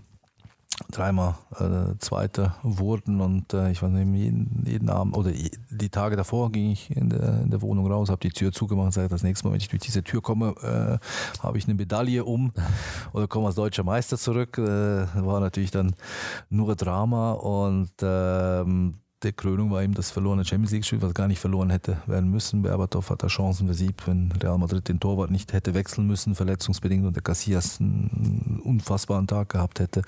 dreimal äh, Zweiter wurden und äh, ich war jeden, jeden Abend oder die Tage davor ging ich in der, in der Wohnung raus, habe die Tür zugemacht und sage, das nächste Mal, wenn ich durch diese Tür komme, äh, habe ich eine Medaille um oder komme als deutscher Meister zurück. Äh, war natürlich dann nur Drama und ähm, der Krönung war eben das verlorene Champions League-Spiel, was gar nicht verloren hätte werden müssen. Berbatov hat da Chancen versiebt, wenn Real Madrid den Torwart nicht hätte wechseln müssen, verletzungsbedingt und der Casillas einen unfassbaren Tag gehabt hätte.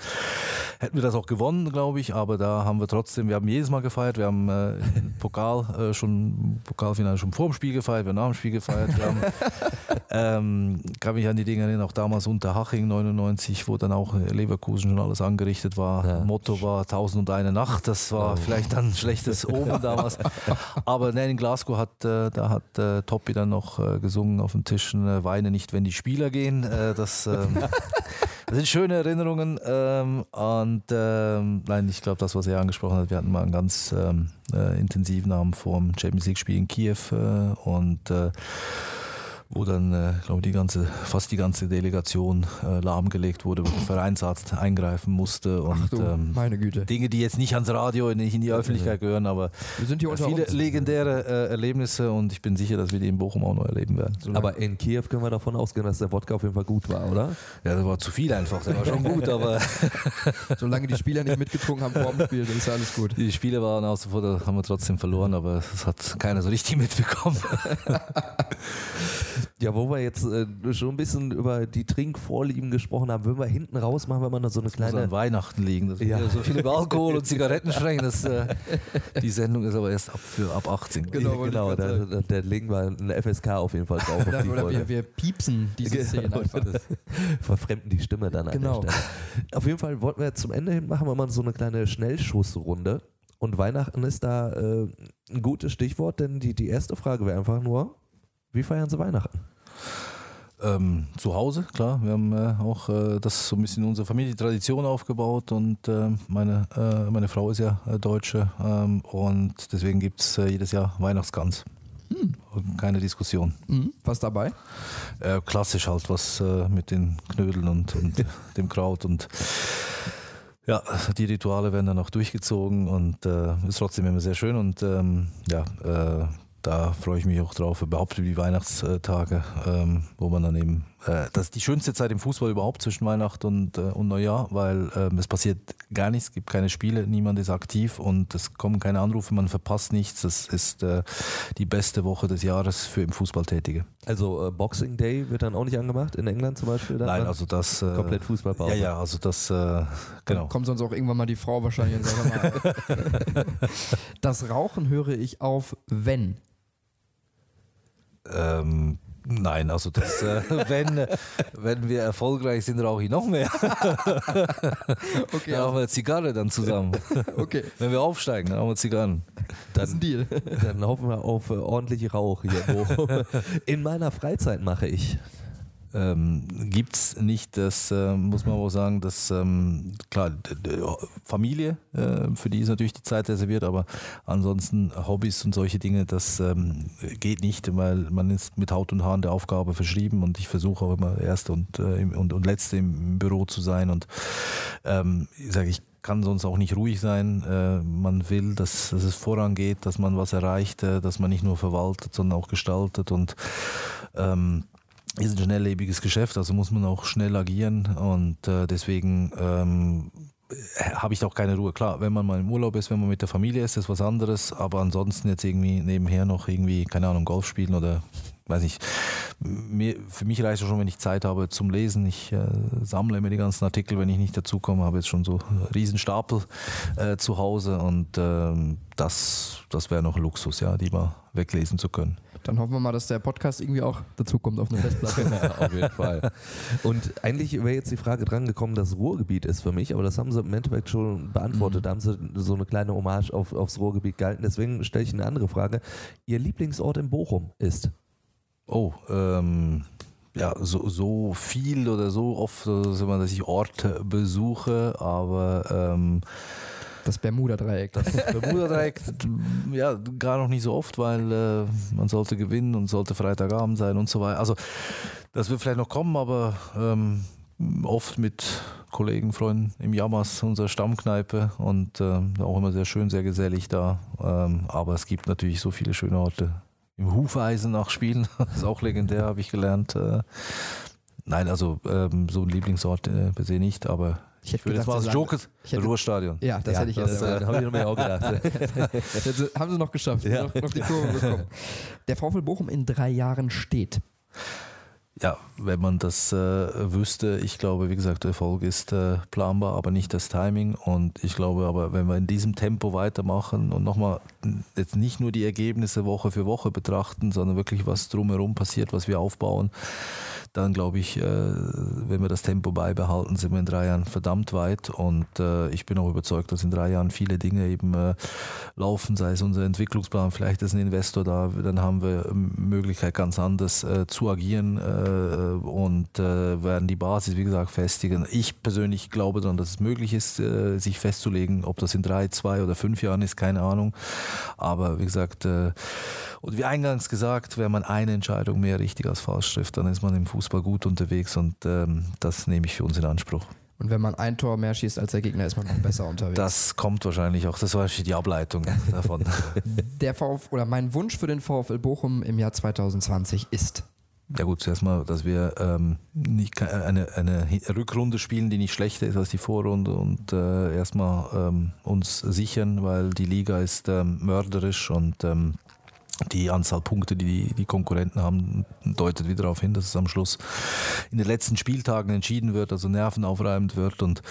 Hätten wir das auch gewonnen, glaube ich, aber da haben wir trotzdem, wir haben jedes Mal gefeiert, wir haben äh, im Pokal äh, schon, Pokalfinale schon vor dem Spiel gefeiert, wir haben nach dem Spiel gefeiert, wir haben ähm, kann mich an die Dinge erinnern, auch damals unter Haching 99, wo dann auch Leverkusen schon alles angerichtet war. Ja. Motto war 1001 Nacht, das war vielleicht dann schlechtes Omen damals. Aber nein, in Glasgow hat, äh, da hat äh, Toppi dann noch äh, gesungen auf den Tischen, äh, weine nicht, wenn die Spieler gehen. Äh, das, ähm, das sind schöne Erinnerungen. Ähm, und ähm, nein, ich glaube, das, was er angesprochen hat, wir hatten mal einen ganz ähm, äh, intensiven Abend vor dem Champions League-Spiel in Kiew und wo dann, äh, glaube die ganze, fast die ganze Delegation äh, lahmgelegt wurde, wo der Vereinsarzt eingreifen musste und Ach du, ähm, meine Güte. Dinge, die jetzt nicht ans Radio, nicht in die Öffentlichkeit gehören, aber Wir sind hier unter viele uns. legendäre äh, Erlebnisse und ich bin sicher, dass wir die in Bochum auch noch erleben werden. Aber in Kiew können wir davon ausgehen, dass der Wodka auf jeden Fall gut war, oder? Ja, das war zu viel einfach, der war schon gut, aber Solange die Spieler nicht mitgetrunken haben vor dem Spiel, dann ist alles gut. die Spiele waren außer vor, da haben wir trotzdem verloren, aber das hat keiner so richtig mitbekommen. Ja, wo wir jetzt äh, schon ein bisschen über die Trinkvorlieben gesprochen haben, würden wir hinten raus machen, wenn wir noch so eine Also kleine an Weihnachten liegen, dass wir Ja. wieder so viel über Alkohol und Zigaretten sprechen. Das, äh, die Sendung ist aber erst ab, für ab 18. Genau, genau, da, da, da legen wir eine FSK auf jeden Fall drauf. Auf Oder, Folge. wir, wir piepsen diese Genau, einfach. das verfremden die Stimme dann an Genau. der Stelle. Auf jeden Fall wollten wir jetzt zum Ende hin machen wir mal so eine kleine Schnellschussrunde. Und Weihnachten ist da äh, ein gutes Stichwort, denn die, die erste Frage wäre einfach nur, wie feiern Sie Weihnachten? Ähm, zu Hause, klar. Wir haben äh, auch äh, das so ein bisschen in unserer Familie die Tradition aufgebaut und äh, meine, äh, meine Frau ist ja äh, Deutsche ähm, und deswegen gibt es äh, jedes Jahr Weihnachtsgans. Und Keine Diskussion. Mhm. Was dabei? Klassisch halt, was mit den Knödeln und, und dem Kraut und ja, die Rituale werden dann auch durchgezogen und ist trotzdem immer sehr schön und ähm, ja, äh, da freue ich mich auch drauf, überhaupt die Weihnachtstage, ähm, wo man dann eben, das ist die schönste Zeit im Fußball überhaupt zwischen Weihnachten und, äh, und Neujahr, weil ähm, es passiert gar nichts, es gibt keine Spiele, niemand ist aktiv und es kommen keine Anrufe, man verpasst nichts. Das ist äh, die beste Woche des Jahres für im Fußball Tätige. Also äh, Boxing Day wird dann auch nicht angemacht, in England zum Beispiel? Dann Nein, also das. Äh, Komplett Fußballpause. Ja, ja, also das, äh, genau. Kommt sonst auch irgendwann mal die Frau wahrscheinlich und sagt mal. das Rauchen höre ich auf, wenn. Ähm, nein, also das, äh, wenn, äh, wenn wir erfolgreich sind, rauche ich noch mehr. Okay, Dann rauchen wir Zigarre dann zusammen. okay. Wenn wir aufsteigen, dann rauchen wir Zigarren. Das ist ein Deal. Dann hoffen wir auf äh, ordentlich Rauch hier. In meiner Freizeit mache ich. Ähm, gibt es nicht. Das äh, muss man aber sagen, dass ähm, klar, Familie, äh, für die ist natürlich die Zeit reserviert, aber ansonsten Hobbys und solche Dinge, das ähm, geht nicht, weil man ist mit Haut und Haaren der Aufgabe verschrieben und ich versuche auch immer Erste und, äh, und, und Letzte im Büro zu sein und ähm, ich sage, ich kann sonst auch nicht ruhig sein. Äh, man will, dass, dass, es vorangeht, dass man was erreicht, äh, dass man nicht nur verwaltet, sondern auch gestaltet und ähm, ist ein schnelllebiges Geschäft, also muss man auch schnell agieren und äh, deswegen ähm, habe ich auch keine Ruhe. Klar, wenn man mal im Urlaub ist, wenn man mit der Familie ist, ist was anderes, aber ansonsten jetzt irgendwie nebenher noch irgendwie, keine Ahnung, Golf spielen oder weiß nicht. Mir, für mich reicht es schon, wenn ich Zeit habe zum Lesen. Ich äh, sammle mir die ganzen Artikel, wenn ich nicht dazukomme, habe jetzt schon so Riesenstapel äh, zu Hause und äh, das, das wäre noch Luxus, ja, die mal weglesen zu können. Dann hoffen wir mal, dass der Podcast irgendwie auch dazu kommt auf eine Festplatte. ja, auf jeden Fall. Und eigentlich wäre jetzt die Frage dran gekommen, dass Ruhrgebiet ist für mich, aber das haben sie im Endeffekt schon beantwortet. Mhm. Da haben sie so eine kleine Hommage auf, aufs Ruhrgebiet gehalten. Deswegen stelle ich eine andere Frage. Ihr Lieblingsort in Bochum ist? Oh, ähm, ja, so, so viel oder so oft, dass ich Orte besuche, aber ähm, das Bermuda-Dreieck. Das Bermuda-Dreieck, ja, gar noch nicht so oft, weil äh, man sollte gewinnen und sollte Freitagabend sein und so weiter. Also, das wird vielleicht noch kommen, aber ähm, oft mit Kollegen, Freunden im Jammers, unserer Stammkneipe und äh, auch immer sehr schön, sehr gesellig da. Ähm, aber es gibt natürlich so viele schöne Orte. Im Hufeisen nach Spielen, das ist auch legendär, habe ich gelernt. Äh, nein, also ähm, so ein Lieblingsort äh, per se nicht, aber ich hätte gedacht, das war Jokers Ruhrstadion. Ja, das ja, hätte ich das, äh, habe ich mir auch gedacht. haben sie noch geschafft, ja. noch, noch die Kurve bekommen. Der VfL Bochum in drei Jahren steht. Ja, wenn man das äh, wüsste, ich glaube, wie gesagt, der Erfolg ist äh, planbar, aber nicht das Timing. Und ich glaube aber, wenn wir in diesem Tempo weitermachen und nochmal jetzt nicht nur die Ergebnisse Woche für Woche betrachten, sondern wirklich was drumherum passiert, was wir aufbauen, dann glaube ich, äh, wenn wir das Tempo beibehalten, sind wir in drei Jahren verdammt weit. Und äh, ich bin auch überzeugt, dass in drei Jahren viele Dinge eben äh, laufen, sei es unser Entwicklungsplan, vielleicht ist ein Investor da, dann haben wir Möglichkeit ganz anders zu agieren und werden die Basis, wie gesagt, festigen. Ich persönlich glaube daran, dass es möglich ist, sich festzulegen, ob das in drei, zwei oder fünf Jahren ist, keine Ahnung. Aber wie gesagt, und wie eingangs gesagt, wenn man eine Entscheidung mehr richtig als falsch trifft, dann ist man im Fußball gut unterwegs und ähm, das nehme ich für uns in Anspruch. Und wenn man ein Tor mehr schießt als der Gegner, ist man noch besser unterwegs. Das kommt wahrscheinlich auch. Das war die Ableitung davon. Der VfL oder mein Wunsch für den VfL Bochum im Jahr 2020 ist. Ja gut, zuerst mal, dass wir ähm, nicht eine, eine Rückrunde spielen, die nicht schlechter ist als die Vorrunde und äh, erstmal ähm, uns sichern, weil die Liga ist ähm, mörderisch und ähm, die Anzahl Punkte, die die Konkurrenten haben, deutet wieder darauf hin, dass es am Schluss in den letzten Spieltagen entschieden wird, also nervenaufreibend wird und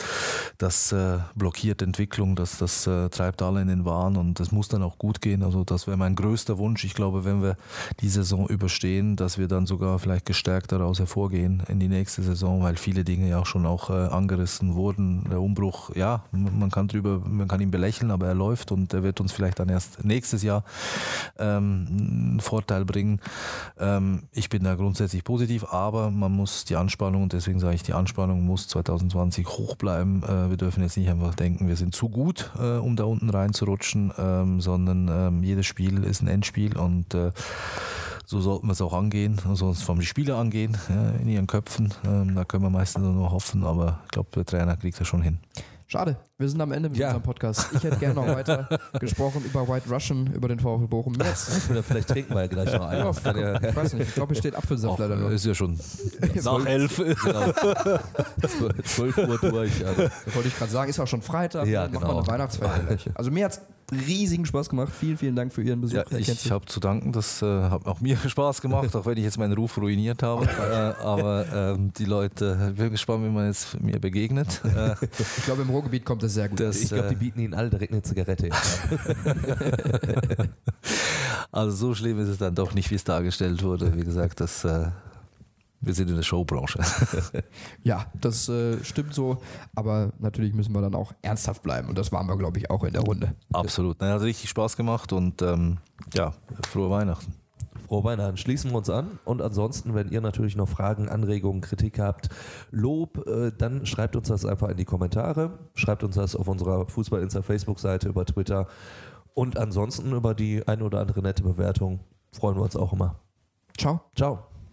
das äh, blockiert Entwicklung, das, das äh, treibt alle in den Wahn und das muss dann auch gut gehen. Also das wäre mein größter Wunsch. Ich glaube, wenn wir die Saison überstehen, dass wir dann sogar vielleicht gestärkt daraus hervorgehen in die nächste Saison, weil viele Dinge ja auch schon auch äh, angerissen wurden. Der Umbruch, ja, man kann drüber, man kann ihn belächeln, aber er läuft und er wird uns vielleicht dann erst nächstes Jahr ähm, einen Vorteil bringen. Ähm, ich bin da grundsätzlich positiv, aber man muss die Anspannung, deswegen sage ich, die Anspannung muss 2020 hoch bleiben. Äh, wir dürfen jetzt nicht einfach denken, wir sind zu gut, äh, um da unten reinzurutschen, ähm, sondern ähm, jedes Spiel ist ein Endspiel und äh, so sollten wir es auch angehen, sonst vom Spieler angehen, in ihren Köpfen. da können wir meistens nur hoffen, aber ich glaube, der Trainer kriegt das schon hin. Schade, wir sind am Ende mit ja. unserem Podcast. Ich hätte gerne noch weiter gesprochen über White Russian, über den VfL Bochum. Jetzt. Oder vielleicht trinken wir ja gleich noch einen. Ja, ich weiß nicht, ich glaube, hier steht Apfelsaft leider noch. Ist ja schon nach elf. Genau. 12 Uhr durch. Also. Das wollte ich gerade sagen, ist auch schon Freitag. Ja, genau. Machen wir eine Weihnachtsfeier. Also mir hat riesigen Spaß gemacht. Vielen, vielen Dank für Ihren Besuch. Ja, ich ich habe zu danken. Das äh, hat auch mir Spaß gemacht, auch wenn ich jetzt meinen Ruf ruiniert habe. äh, aber ähm, die Leute, ich bin gespannt, wie man jetzt mir begegnet. Äh, ich glaube, im Ruhrgebiet kommt das sehr gut. Das, ich glaube, die äh, bieten Ihnen alle direkt eine Zigarette. also so schlimm ist es dann doch nicht, wie es dargestellt wurde. Wie gesagt, das äh, wir sind in der Showbranche. ja, das äh, stimmt so. Aber natürlich müssen wir dann auch ernsthaft bleiben. Und das waren wir, glaube ich, auch in der Runde. Absolut. Nein, hat richtig Spaß gemacht und ähm, ja, frohe Weihnachten. frohe Weihnachten. Schließen wir uns an. Und ansonsten, wenn ihr natürlich noch Fragen, Anregungen, Kritik habt, Lob, äh, dann schreibt uns das einfach in die Kommentare. Schreibt uns das auf unserer Fußball-Insta Facebook-Seite, über Twitter. Und ansonsten über die eine oder andere nette Bewertung freuen wir uns auch immer. Ciao. Ciao.